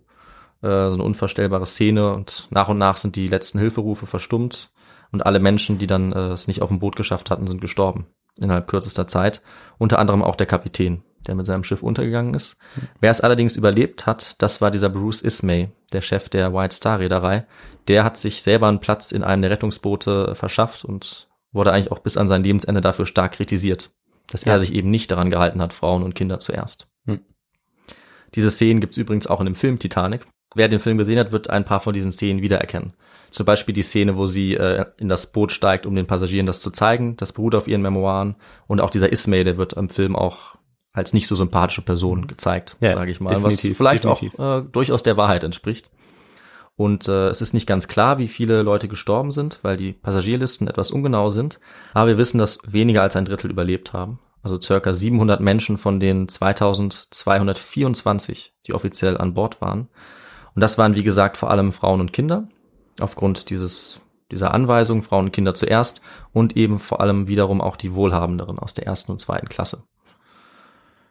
äh, so eine unvorstellbare Szene und nach und nach sind die letzten Hilferufe verstummt und alle Menschen, die dann äh, es nicht auf dem Boot geschafft hatten, sind gestorben innerhalb kürzester Zeit. Unter anderem auch der Kapitän, der mit seinem Schiff untergegangen ist. Wer es allerdings überlebt hat, das war dieser Bruce Ismay, der Chef der White Star Reederei. Der hat sich selber einen Platz in einem der Rettungsboote verschafft und wurde eigentlich auch bis an sein Lebensende dafür stark kritisiert, dass ja. er sich eben nicht daran gehalten hat, Frauen und Kinder zuerst. Mhm. Diese Szenen gibt's übrigens auch in dem Film Titanic. Wer den Film gesehen hat, wird ein paar von diesen Szenen wiedererkennen. Zum Beispiel die Szene, wo sie äh, in das Boot steigt, um den Passagieren das zu zeigen. Das beruht auf ihren Memoiren. Und auch dieser Ismay, der wird im Film auch als nicht so sympathische Person gezeigt,
Ja,
sage ich mal. was vielleicht
definitiv.
auch äh, durchaus der Wahrheit entspricht. Und äh, es ist nicht ganz klar, wie viele Leute gestorben sind, weil die Passagierlisten etwas ungenau sind. Aber wir wissen, dass weniger als ein Drittel überlebt haben. Also circa 700 Menschen von den 2224, die offiziell an Bord waren. Und das waren, wie gesagt, vor allem Frauen und Kinder. Aufgrund dieses, dieser Anweisung, Frauen und Kinder zuerst. Und eben vor allem wiederum auch die Wohlhabenderen aus der ersten und zweiten Klasse.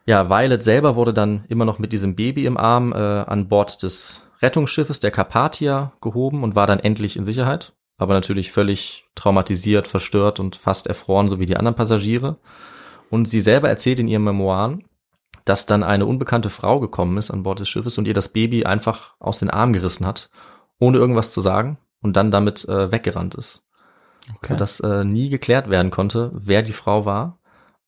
Ja, Violet selber wurde dann immer noch mit diesem Baby im Arm äh, an Bord des Rettungsschiffes der Carpathia gehoben und war dann endlich in Sicherheit. Aber natürlich völlig traumatisiert, verstört und fast erfroren, so wie die anderen Passagiere. Und sie selber erzählt in ihren Memoiren, dass dann eine unbekannte Frau gekommen ist an Bord des Schiffes und ihr das Baby einfach aus den Armen gerissen hat, ohne irgendwas zu sagen und dann damit äh, weggerannt ist.
Okay.
Sodass äh, nie geklärt werden konnte, wer die Frau war,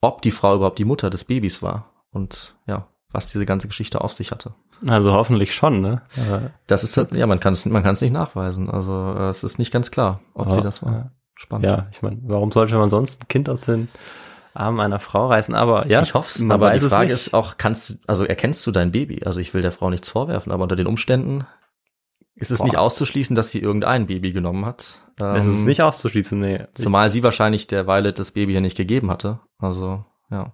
ob die Frau überhaupt die Mutter des Babys war und ja, was diese ganze Geschichte auf sich hatte.
Also hoffentlich schon, ne? Aber,
Das ist halt, ja, man kann es man kann es nicht nachweisen. Also äh, es ist nicht ganz klar, ob sie
aber,
das war. Spannend.
Ja, ich meine, warum sollte man sonst ein Kind aus den Armen einer Frau reißen? Aber ja,
ich hoffe es, aber die
es
Frage
nicht.
ist auch, kannst du, also erkennst du dein Baby? Also ich will der Frau nichts vorwerfen, aber unter den Umständen ist es
Boah.
nicht auszuschließen, dass sie irgendein Baby genommen hat.
es ist
Ähm,
nicht auszuschließen, nee.
Zumal sie wahrscheinlich der Violet das Baby ja nicht gegeben hatte. Also, ja.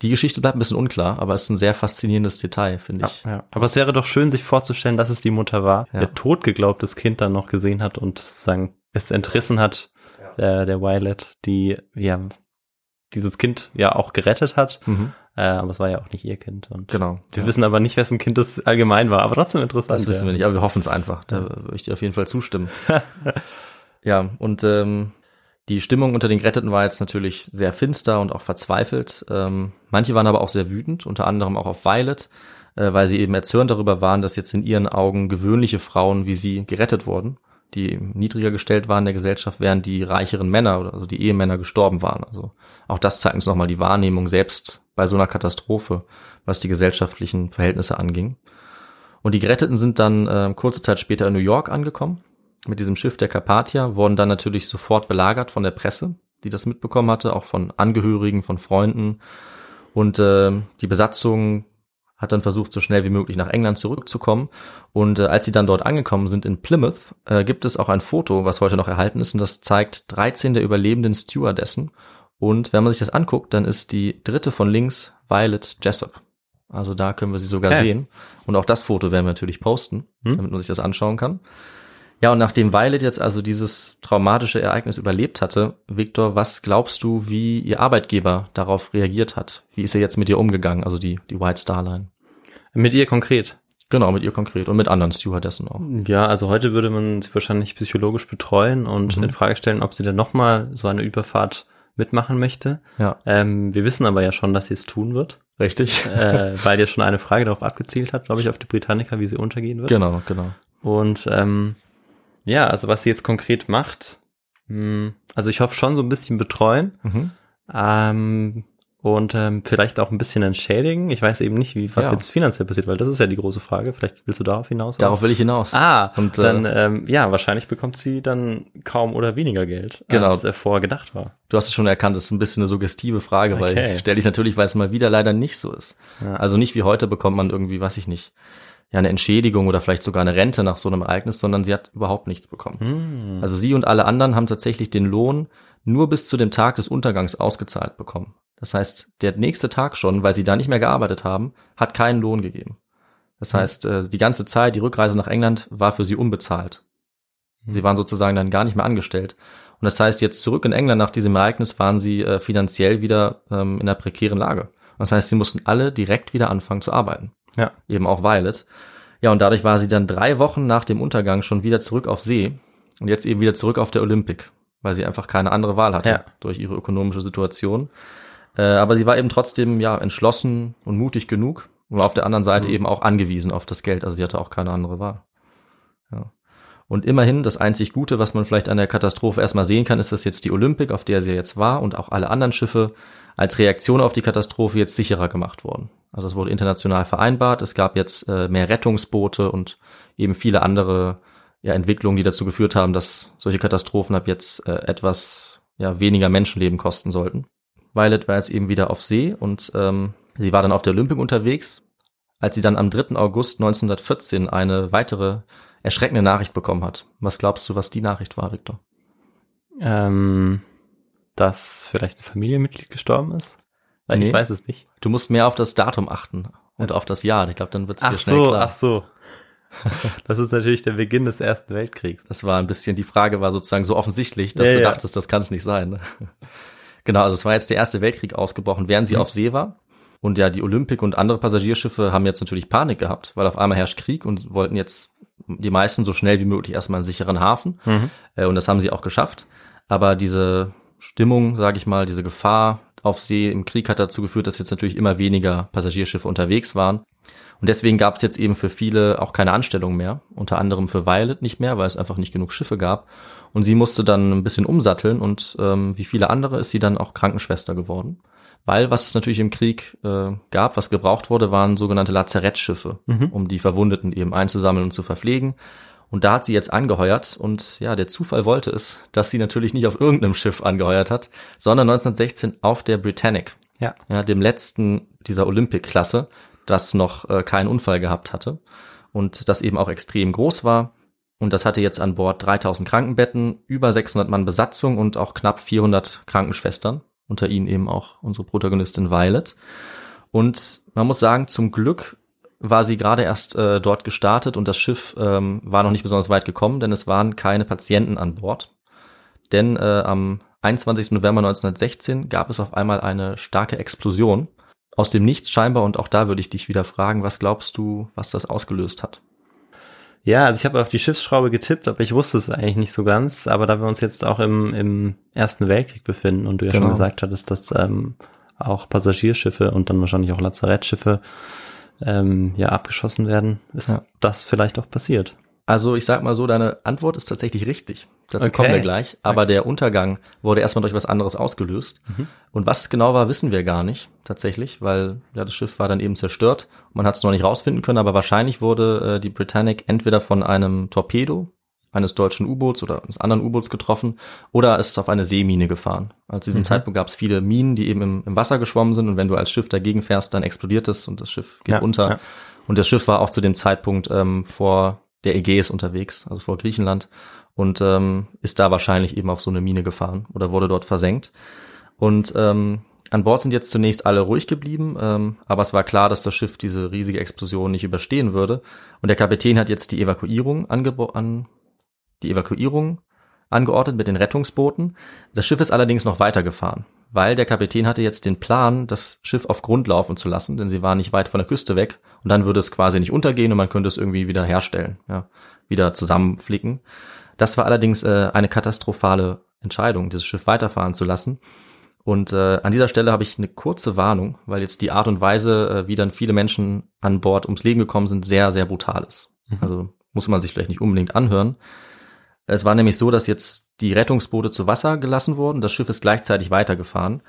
Die Geschichte bleibt ein bisschen unklar, aber es ist ein sehr faszinierendes Detail, finde ich.
Ja, ja. Aber es wäre doch schön, sich vorzustellen, dass es die Mutter war,
Ja.
der totgeglaubtes Kind dann noch gesehen hat und sozusagen es entrissen hat, der, der Violet, die ja dieses Kind ja auch gerettet hat.
Mhm,
Äh, aber es war ja auch nicht ihr Kind. Und
genau.
wir
Ja.
wissen aber nicht, wessen Kind das allgemein war. Aber trotzdem interessant.
Das wissen
ja.
wir nicht, aber wir hoffen es einfach. Da würde ich dir auf jeden Fall zustimmen. ja, und ähm, die Stimmung unter den Geretteten war jetzt natürlich sehr finster und auch verzweifelt. Ähm, manche waren aber auch sehr wütend, unter anderem auch auf Violet, äh, weil sie eben erzürnt darüber waren, dass jetzt in ihren Augen gewöhnliche Frauen wie sie gerettet wurden, die niedriger gestellt waren in der Gesellschaft, während die reicheren Männer also die Ehemänner gestorben waren. Also auch das zeigt uns nochmal die Wahrnehmung selbst bei so einer Katastrophe, was die gesellschaftlichen Verhältnisse anging. Und die Geretteten sind dann äh, kurze Zeit später in New York angekommen mit diesem Schiff der Carpathia, wurden dann natürlich sofort belagert von der Presse, die das mitbekommen hatte, auch von Angehörigen, von Freunden. Und äh, die Besatzung hat dann versucht, so schnell wie möglich nach England zurückzukommen. Und äh, als sie dann dort angekommen sind in Plymouth, äh, gibt es auch ein Foto, was heute noch erhalten ist, und das zeigt 13 der überlebenden Stewardessen. Und wenn man sich das anguckt, dann ist die dritte von links Violet Jessup. Also da können wir sie sogar
Okay.
sehen. Und auch das Foto werden wir natürlich posten,
Hm.
damit man sich das anschauen kann. Ja, und nachdem Violet jetzt also dieses traumatische Ereignis überlebt hatte, Victor, was glaubst du, wie ihr Arbeitgeber darauf reagiert hat? Wie ist er jetzt mit ihr umgegangen, also die, die White Star Line?
Mit ihr konkret.
Genau, mit ihr konkret und mit anderen Stewardessen auch.
Ja, also heute würde man sie wahrscheinlich psychologisch betreuen und
Mhm.
in Frage stellen, ob sie denn nochmal so eine Überfahrt mitmachen möchte.
Ja,
Ähm, wir wissen aber ja schon, dass sie es tun wird,
richtig.
äh, weil ja schon eine Frage darauf abgezielt hat, glaube ich, auf die Britannica, wie sie untergehen wird.
genau, genau.
Und ähm, ja, also was sie jetzt konkret macht, mh, also ich hoffe schon so ein bisschen betreuen
Mhm.
ähm, und ähm, vielleicht auch ein bisschen entschädigen. Ich weiß eben nicht, wie was
Ja.
jetzt finanziell passiert, weil das ist ja die große Frage. Vielleicht willst du darauf hinaus?
Darauf will ich hinaus.
Ah,
Und, äh,
dann ähm, ja, wahrscheinlich bekommt sie dann kaum oder weniger Geld,
Genau.
als äh, vorher gedacht war.
Du hast es schon erkannt, das ist ein bisschen eine suggestive Frage, weil
Okay.
ich stelle dich natürlich, weil es mal wieder leider nicht so ist.
Ja.
Also nicht wie heute bekommt man irgendwie, weiß ich nicht, ja, eine Entschädigung oder vielleicht sogar eine Rente nach so einem Ereignis, sondern sie hat überhaupt nichts bekommen.
Hm.
Also sie und alle anderen haben tatsächlich den Lohn nur bis zu dem Tag des Untergangs ausgezahlt bekommen. Das heißt, der nächste Tag schon, weil sie da nicht mehr gearbeitet haben, hat keinen Lohn gegeben. Das heißt, äh, die ganze Zeit, die Rückreise nach England war für sie unbezahlt. Sie waren sozusagen dann gar nicht mehr angestellt. Und das heißt, jetzt zurück in England nach diesem Ereignis waren sie äh, finanziell wieder ähm, in einer prekären Lage. Das heißt, sie mussten alle direkt wieder anfangen zu arbeiten.
Ja.
Eben auch Violet. Ja, und dadurch war sie dann drei Wochen nach dem Untergang schon wieder zurück auf See und jetzt eben wieder zurück auf der Olympic, weil sie einfach keine andere Wahl hatte
Ja.
durch ihre ökonomische Situation. Äh, aber sie war eben trotzdem ja entschlossen und mutig genug und auf der anderen Seite
Mhm.
eben auch angewiesen auf das Geld. Also sie hatte auch keine andere Wahl. Ja. Und immerhin, das einzig Gute, was man vielleicht an der Katastrophe erstmal sehen kann, ist, dass jetzt die Olympic, auf der sie jetzt war und auch alle anderen Schiffe als Reaktion auf die Katastrophe jetzt sicherer gemacht wurden. Also es wurde international vereinbart. Es gab jetzt äh, mehr Rettungsboote und eben viele andere ja, Entwicklungen, die dazu geführt haben, dass solche Katastrophen ab jetzt äh, etwas ja, weniger Menschenleben kosten sollten. Violet war jetzt eben wieder auf See und ähm, sie war dann auf der Olympik unterwegs, als sie dann am 3. August 1914 eine weitere erschreckende Nachricht bekommen hat. Was glaubst du, was die Nachricht war, Victor?
Ähm, dass vielleicht ein Familienmitglied gestorben ist? Weil
Nee.
ich weiß es nicht.
Du musst mehr auf das Datum achten und auf das Jahr. Ich glaube, dann wird es dir
Ach
schnell
so,
klar.
ach so. Das ist natürlich der Beginn des Ersten Weltkriegs.
Das war ein bisschen, die Frage war sozusagen so offensichtlich, dass
Ja,
du
ja.
dachtest, das kann es nicht sein. ne? Genau, also es war jetzt der Erste Weltkrieg ausgebrochen, während sie
Mhm.
auf See war. Und ja, die Olympic und andere Passagierschiffe haben jetzt natürlich Panik gehabt, weil auf einmal herrscht Krieg und wollten jetzt die meisten so schnell wie möglich erstmal einen sicheren Hafen.
Mhm.
Äh, Und das haben sie auch geschafft. Aber diese Stimmung, sage ich mal, diese Gefahr auf See im Krieg hat dazu geführt, dass jetzt natürlich immer weniger Passagierschiffe unterwegs waren. Und deswegen gab es jetzt eben für viele auch keine Anstellung mehr, unter anderem für Violet nicht mehr, weil es einfach nicht genug Schiffe gab. Und sie musste dann ein bisschen umsatteln und ähm, wie viele andere ist sie dann auch Krankenschwester geworden. Weil was es natürlich im Krieg äh, gab, was gebraucht wurde, waren sogenannte Lazarettschiffe, um die Verwundeten eben einzusammeln und zu verpflegen. Und da hat sie jetzt angeheuert und ja, der Zufall wollte es, dass sie natürlich nicht auf irgendeinem Schiff angeheuert hat, sondern 1916 auf der Britannic,
Ja.
ja, dem letzten dieser Olympic-Klasse, das noch äh, keinen Unfall gehabt hatte und das eben auch extrem groß war. Und das hatte jetzt an Bord 3000 Krankenbetten, über 600 Mann Besatzung und auch knapp 400 Krankenschwestern, unter ihnen eben auch unsere Protagonistin Violet. Und man muss sagen, zum Glück war sie gerade erst äh, dort gestartet und das Schiff ähm, war noch nicht besonders weit gekommen, denn es waren keine Patienten an Bord. Denn äh, am 21. November 1916 gab es auf einmal eine starke Explosion. Aus dem Nichts scheinbar und auch da würde ich dich wieder fragen, was glaubst du, was das ausgelöst hat?
Ja, also ich habe auf die Schiffsschraube getippt, aber ich wusste es eigentlich nicht so ganz. Aber da wir uns jetzt auch im, im Ersten Weltkrieg befinden und du ja
Genau.
schon gesagt hattest, dass ähm, auch Passagierschiffe und dann wahrscheinlich auch Lazarettschiffe ähm, ja abgeschossen werden, ist
Ja.
das vielleicht auch passiert.
Also ich sag mal so, deine Antwort ist tatsächlich richtig. Dazu
Okay.
kommen wir gleich. Aber der Untergang wurde erstmal durch was anderes ausgelöst. Und was es genau war, wissen wir gar nicht tatsächlich, weil ja, das Schiff war dann eben zerstört. Man hat es noch nicht rausfinden können, aber wahrscheinlich wurde äh, die Britannic entweder von einem Torpedo eines deutschen U-Boots oder eines anderen U-Boots getroffen oder es ist auf eine Seemine gefahren. Also zu diesem Zeitpunkt gab es viele Minen, die eben im, im Wasser geschwommen sind und wenn du als Schiff dagegen fährst, dann explodiert es und das Schiff geht
Ja,
unter.
ja.
Und das Schiff war auch zu dem Zeitpunkt ähm, vor der Ägäis unterwegs, also vor Griechenland und ähm, ist da wahrscheinlich eben auf so eine Mine gefahren oder wurde dort versenkt. Und ähm, an Bord sind jetzt zunächst alle ruhig geblieben, ähm, aber es war klar, dass das Schiff diese riesige Explosion nicht überstehen würde. Und der Kapitän hat jetzt die Evakuierung angebo an die Evakuierung angeordnet mit den Rettungsbooten. Das Schiff ist allerdings noch weitergefahren, weil der Kapitän hatte jetzt den Plan, das Schiff auf Grund laufen zu lassen, denn sie war nicht weit von der Küste weg und dann würde es quasi nicht untergehen und man könnte es irgendwie wieder herstellen, ja, wieder zusammenflicken. Das war allerdings äh, eine katastrophale Entscheidung, dieses Schiff weiterfahren zu lassen. Und äh, an dieser Stelle habe ich eine kurze Warnung, weil jetzt die Art und Weise, äh, wie dann viele Menschen an Bord ums Leben gekommen sind, sehr, sehr brutal ist. Also muss man sich vielleicht nicht unbedingt anhören. Es war nämlich so, dass jetzt die Rettungsboote zu Wasser gelassen wurden. Das Schiff ist gleichzeitig weitergefahren.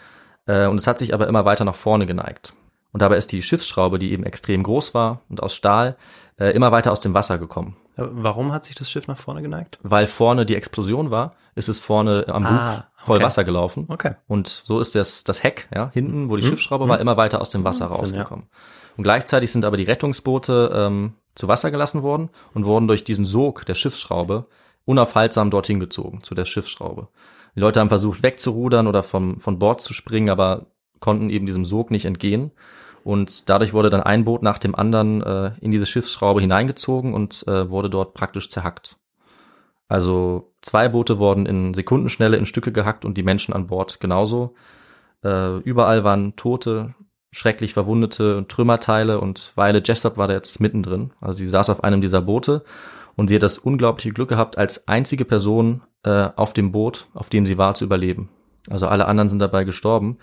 Äh, und es hat sich aber immer weiter nach vorne geneigt. Und dabei ist die Schiffsschraube, die eben extrem groß war und aus Stahl, äh, immer weiter aus dem Wasser gekommen.
Warum hat sich das Schiff nach vorne geneigt?
Weil vorne die Explosion war, ist es vorne am Bug
Ah,
voll
okay.
Wasser gelaufen.
Okay.
Und so ist das, das Heck, ja, hinten, wo die Schiffsschraube war, immer weiter aus dem Wasser
Macht Sinn,
rausgekommen. Und gleichzeitig sind aber die Rettungsboote ähm, zu Wasser gelassen worden und wurden durch diesen Sog der Schiffsschraube unaufhaltsam dorthin gezogen, zu der Schiffsschraube. Die Leute haben versucht wegzurudern oder vom, von Bord zu springen, aber konnten eben diesem Sog nicht entgehen. Und dadurch wurde dann ein Boot nach dem anderen äh, in diese Schiffsschraube hineingezogen und äh, wurde dort praktisch zerhackt. Also zwei Boote wurden in Sekundenschnelle in Stücke gehackt und die Menschen an Bord genauso. Äh, überall waren Tote, schrecklich verwundete und Trümmerteile und Violet Jessup war da jetzt mittendrin. Also sie saß auf einem dieser Boote und sie hat das unglaubliche Glück gehabt, als einzige Person äh, auf dem Boot, auf dem sie war, zu überleben. Also alle anderen sind dabei gestorben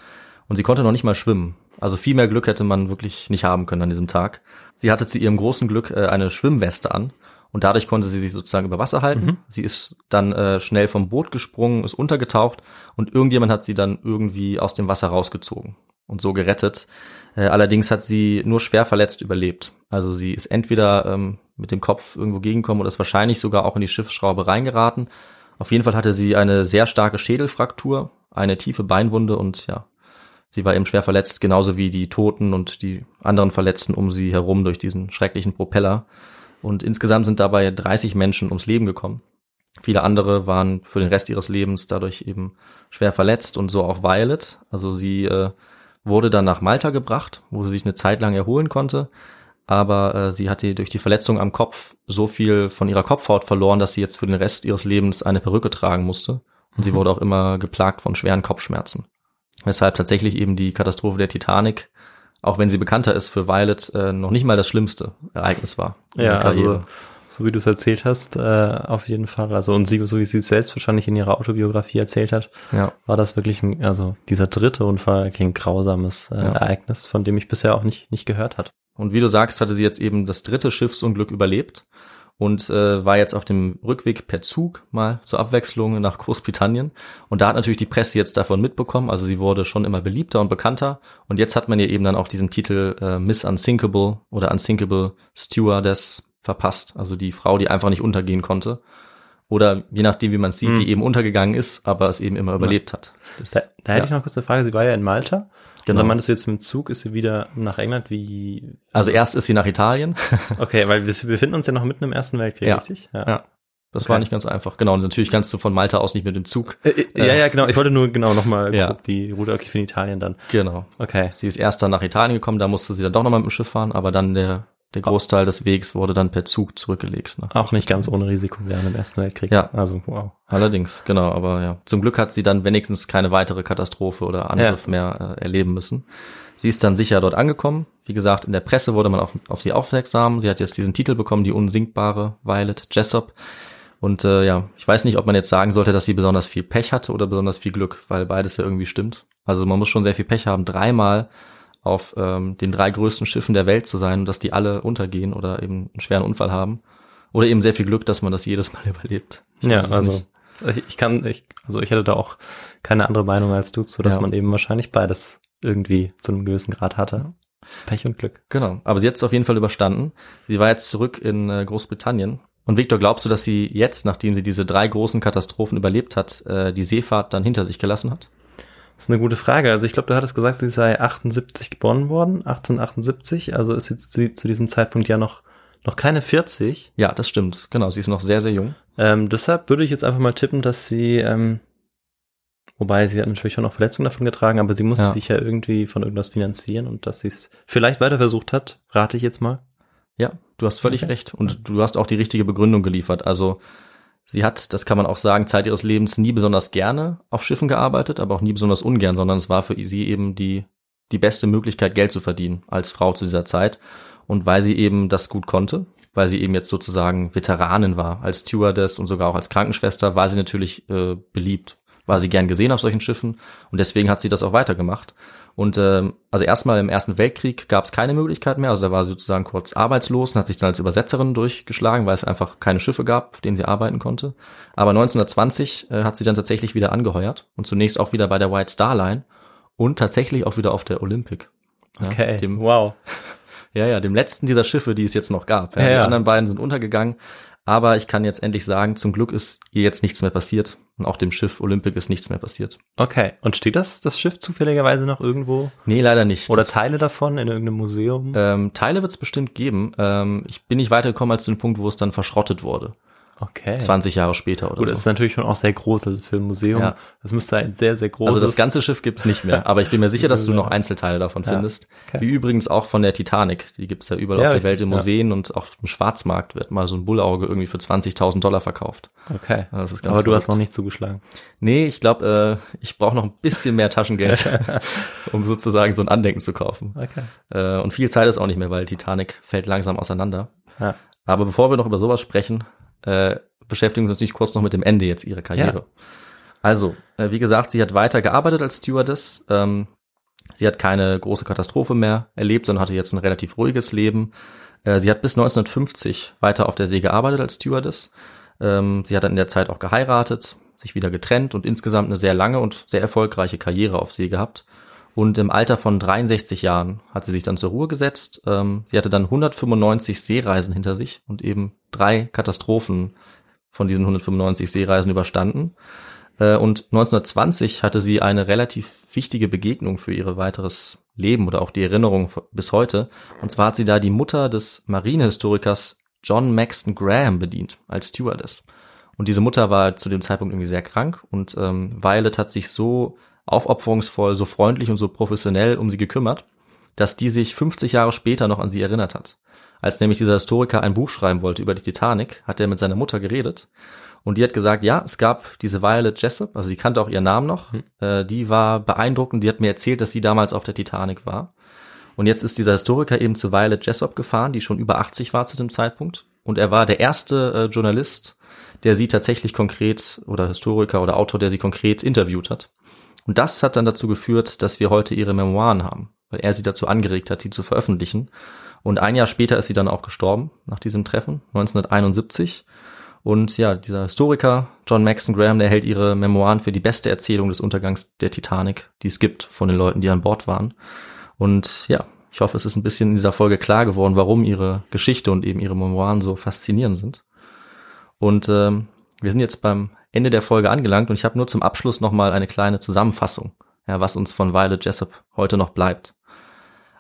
und sie konnte noch nicht mal schwimmen. Also viel mehr Glück hätte man wirklich nicht haben können an diesem Tag. Sie hatte zu ihrem großen Glück äh, eine Schwimmweste an und dadurch konnte sie sich sozusagen über Wasser halten. Sie ist dann äh, schnell vom Boot gesprungen, ist untergetaucht und irgendjemand hat sie dann irgendwie aus dem Wasser rausgezogen. und so gerettet. Äh, allerdings hat sie nur schwer verletzt überlebt. Also sie ist entweder ähm, mit dem Kopf irgendwo gegenkommen oder ist wahrscheinlich sogar auch in die Schiffsschraube reingeraten. Auf jeden Fall hatte sie eine sehr starke Schädelfraktur, eine tiefe Beinwunde und ja, sie war eben schwer verletzt, genauso wie die Toten und die anderen Verletzten um sie herum durch diesen schrecklichen Propeller. Und insgesamt sind dabei 30 Menschen ums Leben gekommen. Viele andere waren für den Rest ihres Lebens dadurch eben schwer verletzt und so auch Violet. Also sie äh, wurde dann nach Malta gebracht, wo sie sich eine Zeit lang erholen konnte. Aber äh, sie hatte durch die Verletzung am Kopf so viel von ihrer Kopfhaut verloren, dass sie jetzt für den Rest ihres Lebens eine Perücke tragen musste. Und mhm. sie wurde auch immer geplagt von schweren Kopfschmerzen. Weshalb tatsächlich eben die Katastrophe der Titanic, auch wenn sie bekannter ist für Violet, äh, noch nicht mal das schlimmste Ereignis war.
Ja, also so wie du es erzählt hast, äh, auf jeden Fall. Also und sie, so wie sie es selbst wahrscheinlich in ihrer Autobiografie erzählt hat, ja. war das wirklich ein, also dieser dritte Unfall ein grausames äh, ja. Ereignis, von dem ich bisher auch nicht, nicht gehört hatte.
Und wie du sagst, hatte sie jetzt eben das dritte Schiffsunglück überlebt und äh, war jetzt auf dem Rückweg per Zug mal zur Abwechslung nach Großbritannien. Und da hat natürlich die Presse jetzt davon mitbekommen. Also sie wurde schon immer beliebter und bekannter. Und jetzt hat man ihr eben dann auch diesen Titel äh, Miss Unsinkable oder Unsinkable Stewardess verpasst. Also die Frau, die einfach nicht untergehen konnte. Oder je nachdem, wie man sieht, hm. die eben untergegangen ist, aber es eben immer überlebt hat.
Das, da, da hätte ja. ich noch kurz eine Frage. Sie war ja in Malta. Genau. Und dann meintest du jetzt mit dem Zug, ist sie wieder nach England wie?
Also erst ist sie nach Italien.
okay, weil wir befinden uns ja noch mitten im Ersten Weltkrieg,
ja.
richtig?
Ja. ja. Das okay. war nicht ganz einfach. Genau, und natürlich kannst du von Malta aus nicht mit dem Zug.
Äh, äh, ja, ja, genau. Ich wollte nur genau nochmal ja. die Route okay, für Italien dann.
Genau. Okay. Sie ist erst dann nach Italien gekommen, da musste sie dann doch nochmal mit dem Schiff fahren, aber dann der der Großteil des Wegs wurde dann per Zug zurückgelegt.
Ne? Auch nicht ganz ohne Risiko während dem Ersten Weltkrieg.
Ja. Also, wow. Allerdings, genau. Aber ja, zum Glück hat sie dann wenigstens keine weitere Katastrophe oder Angriff ja. mehr äh, erleben müssen. Sie ist dann sicher dort angekommen. Wie gesagt, in der Presse wurde man auf, auf sie aufmerksam. Sie hat jetzt diesen Titel bekommen, die unsinkbare Violet Jessop. Und äh, ja, ich weiß nicht, ob man jetzt sagen sollte, dass sie besonders viel Pech hatte oder besonders viel Glück, weil beides ja irgendwie stimmt. Also man muss schon sehr viel Pech haben, dreimal auf ähm, den drei größten Schiffen der Welt zu sein und dass die alle untergehen oder eben einen schweren Unfall haben. Oder eben sehr viel Glück, dass man das jedes Mal überlebt.
Ich ja, also ich, ich kann, ich, also ich hätte da auch keine andere Meinung als du zu, dass ja. man eben wahrscheinlich beides irgendwie zu einem gewissen Grad hatte. Pech und Glück.
Genau, aber sie hat es auf jeden Fall überstanden. Sie war jetzt zurück in äh, Großbritannien. Und Victor, glaubst du, dass sie jetzt, nachdem sie diese drei großen Katastrophen überlebt hat, äh, die Seefahrt dann hinter sich gelassen hat?
Das ist eine gute Frage. Also ich glaube, du hattest gesagt, sie sei 78 geboren worden, 1878. Also ist sie zu diesem Zeitpunkt ja noch noch keine 40.
Ja, das stimmt. Genau, sie ist noch sehr, sehr jung.
Ähm, deshalb würde ich jetzt einfach mal tippen, dass sie, ähm, wobei sie hat natürlich schon noch Verletzungen davon getragen, aber sie musste ja. sich ja irgendwie von irgendwas finanzieren und dass sie es vielleicht weiter versucht hat, rate ich jetzt mal.
Ja, du hast völlig okay. recht. Und du hast auch die richtige Begründung geliefert. Also Sie hat, das kann man auch sagen, Zeit ihres Lebens nie besonders gerne auf Schiffen gearbeitet, aber auch nie besonders ungern, sondern es war für sie eben die, die beste Möglichkeit, Geld zu verdienen als Frau zu dieser Zeit. Und weil sie eben das gut konnte, weil sie eben jetzt sozusagen Veteranin war, als Stewardess und sogar auch als Krankenschwester, war sie natürlich äh, beliebt, war sie gern gesehen auf solchen Schiffen und deswegen hat sie das auch weitergemacht. Und ähm, also erstmal im Ersten Weltkrieg gab es keine Möglichkeit mehr. Also da war sie sozusagen kurz arbeitslos und hat sich dann als Übersetzerin durchgeschlagen, weil es einfach keine Schiffe gab, auf denen sie arbeiten konnte. Aber 1920 äh, hat sie dann tatsächlich wieder angeheuert und zunächst auch wieder bei der White Star Line und tatsächlich auch wieder auf der Olympic.
Ja, okay, dem, wow.
Ja, ja, dem letzten dieser Schiffe, die es jetzt noch gab. Ja, ja, die anderen beiden sind untergegangen. Aber ich kann jetzt endlich sagen, zum Glück ist ihr jetzt nichts mehr passiert. Und auch dem Schiff Olympic ist nichts mehr passiert.
Okay. Und steht das, das Schiff zufälligerweise noch irgendwo?
Nee, leider nicht.
Oder das, Teile davon in irgendeinem Museum?
Ähm, Teile wird es bestimmt geben. Ähm, ich bin nicht weitergekommen als zu dem Punkt, wo es dann verschrottet wurde.
Okay.
20 Jahre später oder
Gut, so. das ist natürlich schon auch sehr groß, also für ein Museum. Ja. Das müsste ein sehr, sehr großes.
Also das ganze Schiff gibt's nicht mehr, aber ich bin mir sicher, dass du noch Einzelteile davon ja. findest. Okay. Wie übrigens auch von der Titanic. Die gibt's ja überall ja, auf der Welt in Museen und auch im Schwarzmarkt wird mal so ein Bullauge irgendwie für 20.000 Dollar verkauft.
Okay. Das ist ganz aber verrückt. du hast noch nicht zugeschlagen.
Nee, ich glaube, äh, ich brauche noch ein bisschen mehr Taschengeld, um sozusagen so ein Andenken zu kaufen. Okay. Äh, und viel Zeit ist auch nicht mehr, weil Titanic fällt langsam auseinander. Ja. Aber bevor wir noch über sowas sprechen, äh, beschäftigen uns natürlich kurz noch mit dem Ende jetzt ihrer Karriere. Ja. Also, äh, wie gesagt, sie hat weiter gearbeitet als Stewardess. Ähm, sie hat keine große Katastrophe mehr erlebt, sondern hatte jetzt ein relativ ruhiges Leben. Äh, sie hat bis 1950 weiter auf der See gearbeitet als Stewardess. Ähm, sie hat dann in der Zeit auch geheiratet, sich wieder getrennt und insgesamt eine sehr lange und sehr erfolgreiche Karriere auf See gehabt. Und im Alter von 63 Jahren hat sie sich dann zur Ruhe gesetzt. Ähm, sie hatte dann 195 Seereisen hinter sich und eben drei Katastrophen von diesen 195 Seereisen überstanden. Äh, und 1920 hatte sie eine relativ wichtige Begegnung für ihr weiteres Leben oder auch die Erinnerung bis heute. Und zwar hat sie da die Mutter des Marinehistorikers John Maxton Graham bedient als Stewardess. Und diese Mutter war zu dem Zeitpunkt irgendwie sehr krank und ähm, Violet hat sich so aufopferungsvoll, so freundlich und so professionell um sie gekümmert, dass die sich 50 Jahre später noch an sie erinnert hat. Als nämlich dieser Historiker ein Buch schreiben wollte über die Titanic, hat er mit seiner Mutter geredet und die hat gesagt, ja, es gab diese Violet Jessup, also die kannte auch ihren Namen noch, mhm. äh, die war beeindruckend, die hat mir erzählt, dass sie damals auf der Titanic war. Und jetzt ist dieser Historiker eben zu Violet Jessop gefahren, die schon über 80 war zu dem Zeitpunkt. Und er war der erste äh, Journalist, der sie tatsächlich konkret oder Historiker oder Autor, der sie konkret interviewt hat. Und das hat dann dazu geführt, dass wir heute ihre Memoiren haben, weil er sie dazu angeregt hat, die zu veröffentlichen. Und ein Jahr später ist sie dann auch gestorben, nach diesem Treffen, 1971. Und ja, dieser Historiker John Maxton Graham, der hält ihre Memoiren für die beste Erzählung des Untergangs der Titanic, die es gibt von den Leuten, die an Bord waren. Und ja, ich hoffe, es ist ein bisschen in dieser Folge klar geworden, warum ihre Geschichte und eben ihre Memoiren so faszinierend sind. Und ähm, wir sind jetzt beim Ende der Folge angelangt und ich habe nur zum Abschluss nochmal eine kleine Zusammenfassung, ja, was uns von Violet Jessup heute noch bleibt.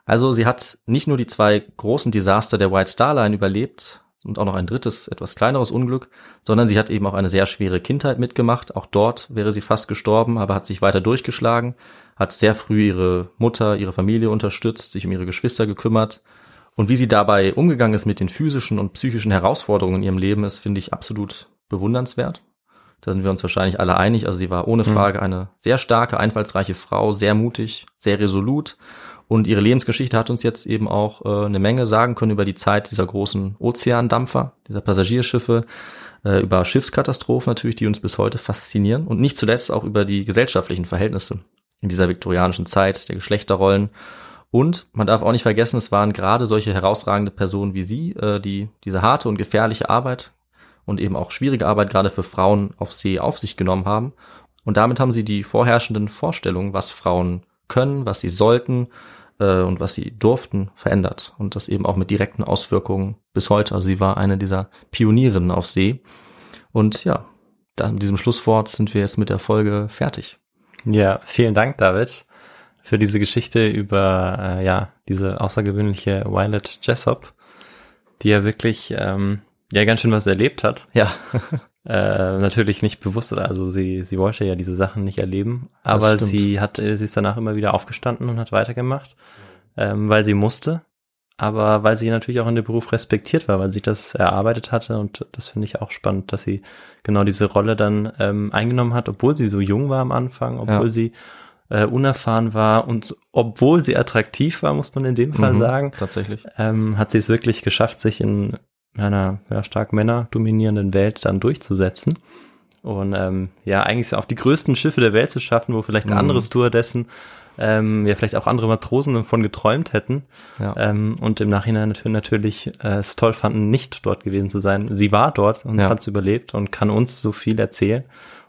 Also sie hat nicht nur die zwei großen Desaster der White Star Line überlebt und auch noch ein drittes, etwas kleineres Unglück, sondern sie hat eben auch eine sehr schwere Kindheit mitgemacht. Auch dort wäre sie fast gestorben, aber hat sich weiter durchgeschlagen, hat sehr früh ihre Mutter, ihre Familie unterstützt, sich um ihre Geschwister gekümmert. Und wie sie dabei umgegangen ist mit den physischen und psychischen Herausforderungen in ihrem Leben, ist, finde ich, absolut bewundernswert. Da sind wir uns wahrscheinlich alle einig. Also sie war ohne mhm. Frage eine sehr starke, einfallsreiche Frau, sehr mutig, sehr resolut. Und ihre Lebensgeschichte hat uns jetzt eben auch äh, eine Menge sagen können über die Zeit dieser großen Ozeandampfer, dieser Passagierschiffe, äh, über Schiffskatastrophen natürlich, die uns bis heute faszinieren. Und nicht zuletzt auch über die gesellschaftlichen Verhältnisse in dieser viktorianischen Zeit, der Geschlechterrollen. Und man darf auch nicht vergessen, es waren gerade solche herausragende Personen wie sie, äh, die diese harte und gefährliche Arbeit und eben auch schwierige Arbeit gerade für Frauen auf See auf sich genommen haben. Und damit haben sie die vorherrschenden Vorstellungen, was Frauen können, was sie sollten äh, und was sie durften, verändert. Und das eben auch mit direkten Auswirkungen bis heute. Also sie war eine dieser Pionierinnen auf See. Und ja, da mit diesem Schlusswort sind wir jetzt mit der Folge fertig.
Ja, vielen Dank, David, für diese Geschichte über äh, ja diese außergewöhnliche Violet Jessop, die ja wirklich ähm, ja ganz schön was erlebt hat.
Ja.
äh, natürlich nicht bewusst, also sie, sie wollte ja diese Sachen nicht erleben, aber sie hat, sie ist danach immer wieder aufgestanden und hat weitergemacht, ähm, weil sie musste, aber weil sie natürlich auch in dem Beruf respektiert war, weil sie das erarbeitet hatte und das finde ich auch spannend, dass sie genau diese Rolle dann ähm, eingenommen hat, obwohl sie so jung war am Anfang, obwohl ja. sie äh, unerfahren war und obwohl sie attraktiv war, muss man in dem Fall mhm, sagen.
Tatsächlich.
Ähm, hat sie es wirklich geschafft, sich in einer ja, stark Männer dominierenden Welt dann durchzusetzen. Und ähm, ja, eigentlich auch die größten Schiffe der Welt zu schaffen, wo vielleicht mhm. andere Stewardessen, ähm, ja vielleicht auch andere Matrosen davon geträumt hätten. Ja. Ähm, und im Nachhinein natürlich äh, es toll fanden, nicht dort gewesen zu sein. Sie war dort und ja. hat es überlebt und kann uns so viel erzählen.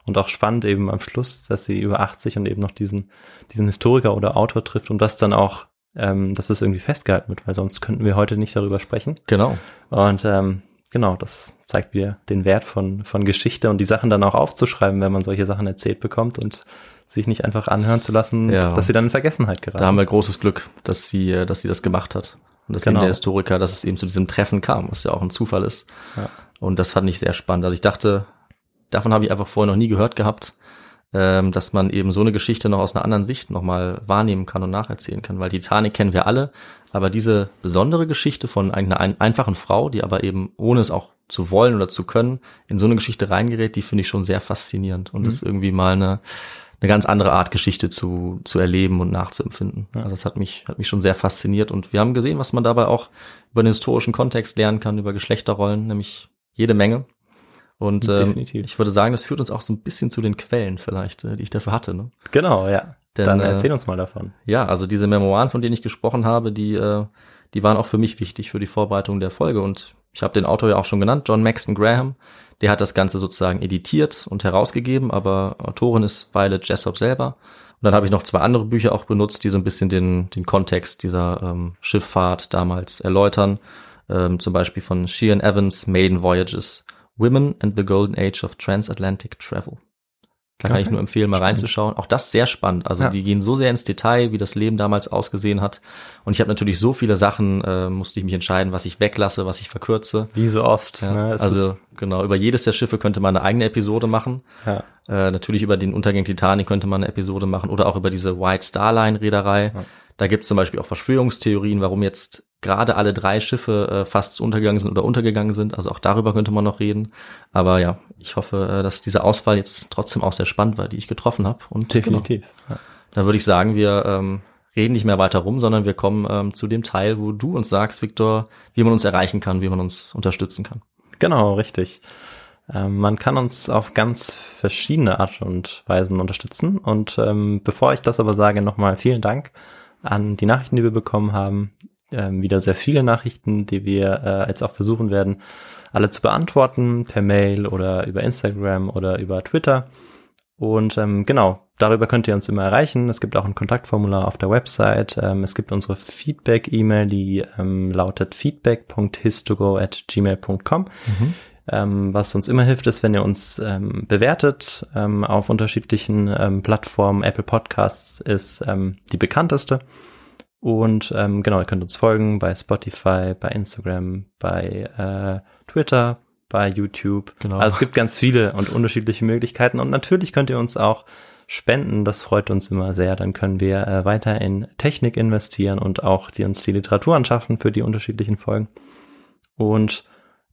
Und auch spannend eben am Schluss, dass sie über 80 und eben noch diesen, diesen Historiker oder Autor trifft und das dann auch ähm, dass das irgendwie festgehalten wird, weil sonst könnten wir heute nicht darüber sprechen.
Genau.
Und ähm, genau, das zeigt wieder den Wert von, von Geschichte und die Sachen dann auch aufzuschreiben, wenn man solche Sachen erzählt bekommt und sich nicht einfach anhören zu lassen, ja. dass sie dann in Vergessenheit geraten.
Da haben wir großes Glück, dass sie, dass sie das gemacht hat. Und dass genau. eben der Historiker, dass es eben zu diesem Treffen kam, was ja auch ein Zufall ist. Ja. Und das fand ich sehr spannend. Also ich dachte, davon habe ich einfach vorher noch nie gehört gehabt ähm, dass man eben so eine Geschichte noch aus einer anderen Sicht nochmal wahrnehmen kann und nacherzählen kann. Weil die Titanic kennen wir alle, aber diese besondere Geschichte von einer ein, einfachen Frau, die aber eben, ohne es auch zu wollen oder zu können, in so eine Geschichte reingerät, die finde ich schon sehr faszinierend. Und mhm. das ist irgendwie mal eine, eine ganz andere Art Geschichte zu, zu erleben und nachzuempfinden. Ja. Also das hat mich, hat mich schon sehr fasziniert. Und wir haben gesehen, was man dabei auch über den historischen Kontext lernen kann, über Geschlechterrollen, nämlich jede Menge. Und ähm, ich würde sagen, das führt uns auch so ein bisschen zu den Quellen vielleicht, äh, die ich dafür hatte. Ne?
Genau, ja. Denn, Dann erzähl äh, uns mal davon.
Ja, also diese Memoiren, von denen ich gesprochen habe, die, äh, die waren auch für mich wichtig für die Vorbereitung der Folge. Und ich habe den Autor ja auch schon genannt, John Maxton Graham. Der hat das Ganze sozusagen editiert und herausgegeben, aber Autorin ist Violet Jessop selber. Und dann habe ich noch zwei andere Bücher auch benutzt, die so ein bisschen den, den Kontext dieser ähm, Schifffahrt damals erläutern. Ähm, zum Beispiel von Sheehan Evans, Maiden Voyages, Women and the Golden Age of Transatlantic Travel. Da kann
Okay.
ich nur empfehlen, mal
Spannend.
reinzuschauen. Auch das sehr spannend. Also
Ja.
die gehen so sehr ins Detail, wie das Leben damals ausgesehen hat. Und ich habe natürlich so viele Sachen, äh, musste ich mich entscheiden, was ich weglasse, was ich verkürze.
Wie so oft.
Ja,
ne? Es
also genau, über jedes der Schiffe könnte man eine eigene Episode machen.
ja.
Äh, natürlich über den Untergang Titanic könnte man eine Episode machen oder auch über diese White Star Line Reederei.
Ja.
Da gibt es zum Beispiel auch Verschwörungstheorien, warum jetzt gerade alle drei Schiffe äh, fast untergegangen sind oder untergegangen sind. Also auch darüber könnte man noch reden. Aber ja, ich hoffe, äh, dass diese Auswahl jetzt trotzdem auch sehr spannend war, die ich getroffen habe. Und
definitiv.
Genau, da würde ich sagen, wir ähm, reden nicht mehr weiter rum, sondern wir kommen ähm, zu dem Teil, wo du uns sagst, Viktor, wie man uns erreichen kann, wie man uns unterstützen kann.
Genau, richtig. Ähm, man kann uns auf ganz verschiedene Art und Weisen unterstützen. Und ähm, bevor ich das aber sage, nochmal vielen Dank an die Nachrichten, die wir bekommen haben. Ähm, wieder sehr viele Nachrichten, die wir äh, jetzt auch versuchen werden, alle zu beantworten, per Mail oder über Instagram oder über Twitter. Und ähm, genau, darüber könnt ihr uns immer erreichen. Es gibt auch ein Kontaktformular auf der Website. Ähm, es gibt unsere Feedback-E-Mail, die ähm, lautet feedback.histogo@gmail.com. Ähm, was uns immer hilft, ist, wenn ihr uns ähm, bewertet ähm, auf unterschiedlichen ähm, Plattformen. Apple Podcasts ist ähm, die bekannteste. Und ähm, genau, ihr könnt uns folgen bei Spotify, bei Instagram, bei äh, Twitter, bei YouTube.
Genau.
Also es gibt ganz viele und unterschiedliche Möglichkeiten. Und natürlich könnt ihr uns auch spenden. Das freut uns immer sehr. Dann können wir äh, weiter in Technik investieren und auch die uns die Literatur anschaffen für die unterschiedlichen Folgen. Und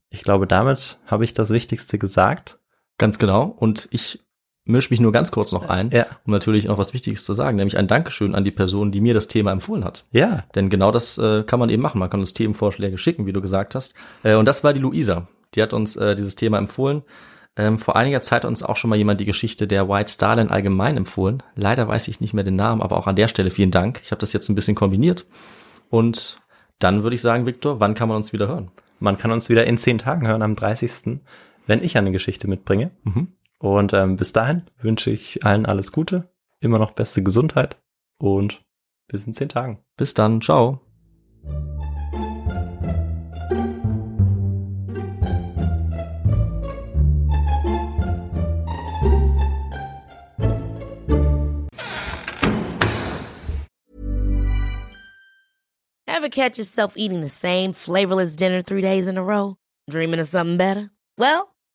ich glaube, damit habe ich das Wichtigste gesagt.
Ganz genau. Und ich mische mich nur ganz kurz noch ein,
Ja.
um natürlich noch was Wichtiges zu sagen, nämlich ein Dankeschön an die Person, die mir das Thema empfohlen hat.
Ja,
Denn genau das äh, kann man eben machen. Man kann uns Themenvorschläge schicken, wie du gesagt hast. Äh, und das war die Luisa. Die hat uns äh, dieses Thema empfohlen. Ähm, vor einiger Zeit hat uns auch schon mal jemand die Geschichte der White Star Line allgemein empfohlen. Leider weiß ich nicht mehr den Namen, aber auch an der Stelle vielen Dank. Ich habe das jetzt ein bisschen kombiniert. Und dann würde ich sagen, Viktor, wann kann man uns wieder hören?
man kann uns wieder in zehn Tagen hören, am 30., wenn ich eine Geschichte mitbringe.
Mhm.
Und ähm, bis dahin wünsche ich allen alles Gute, immer noch beste Gesundheit und bis in zehn Tagen.
Bis dann. Ciao.
Ever catch yourself eating the same flavorless dinner three days in a row? Dreaming of something better? Well,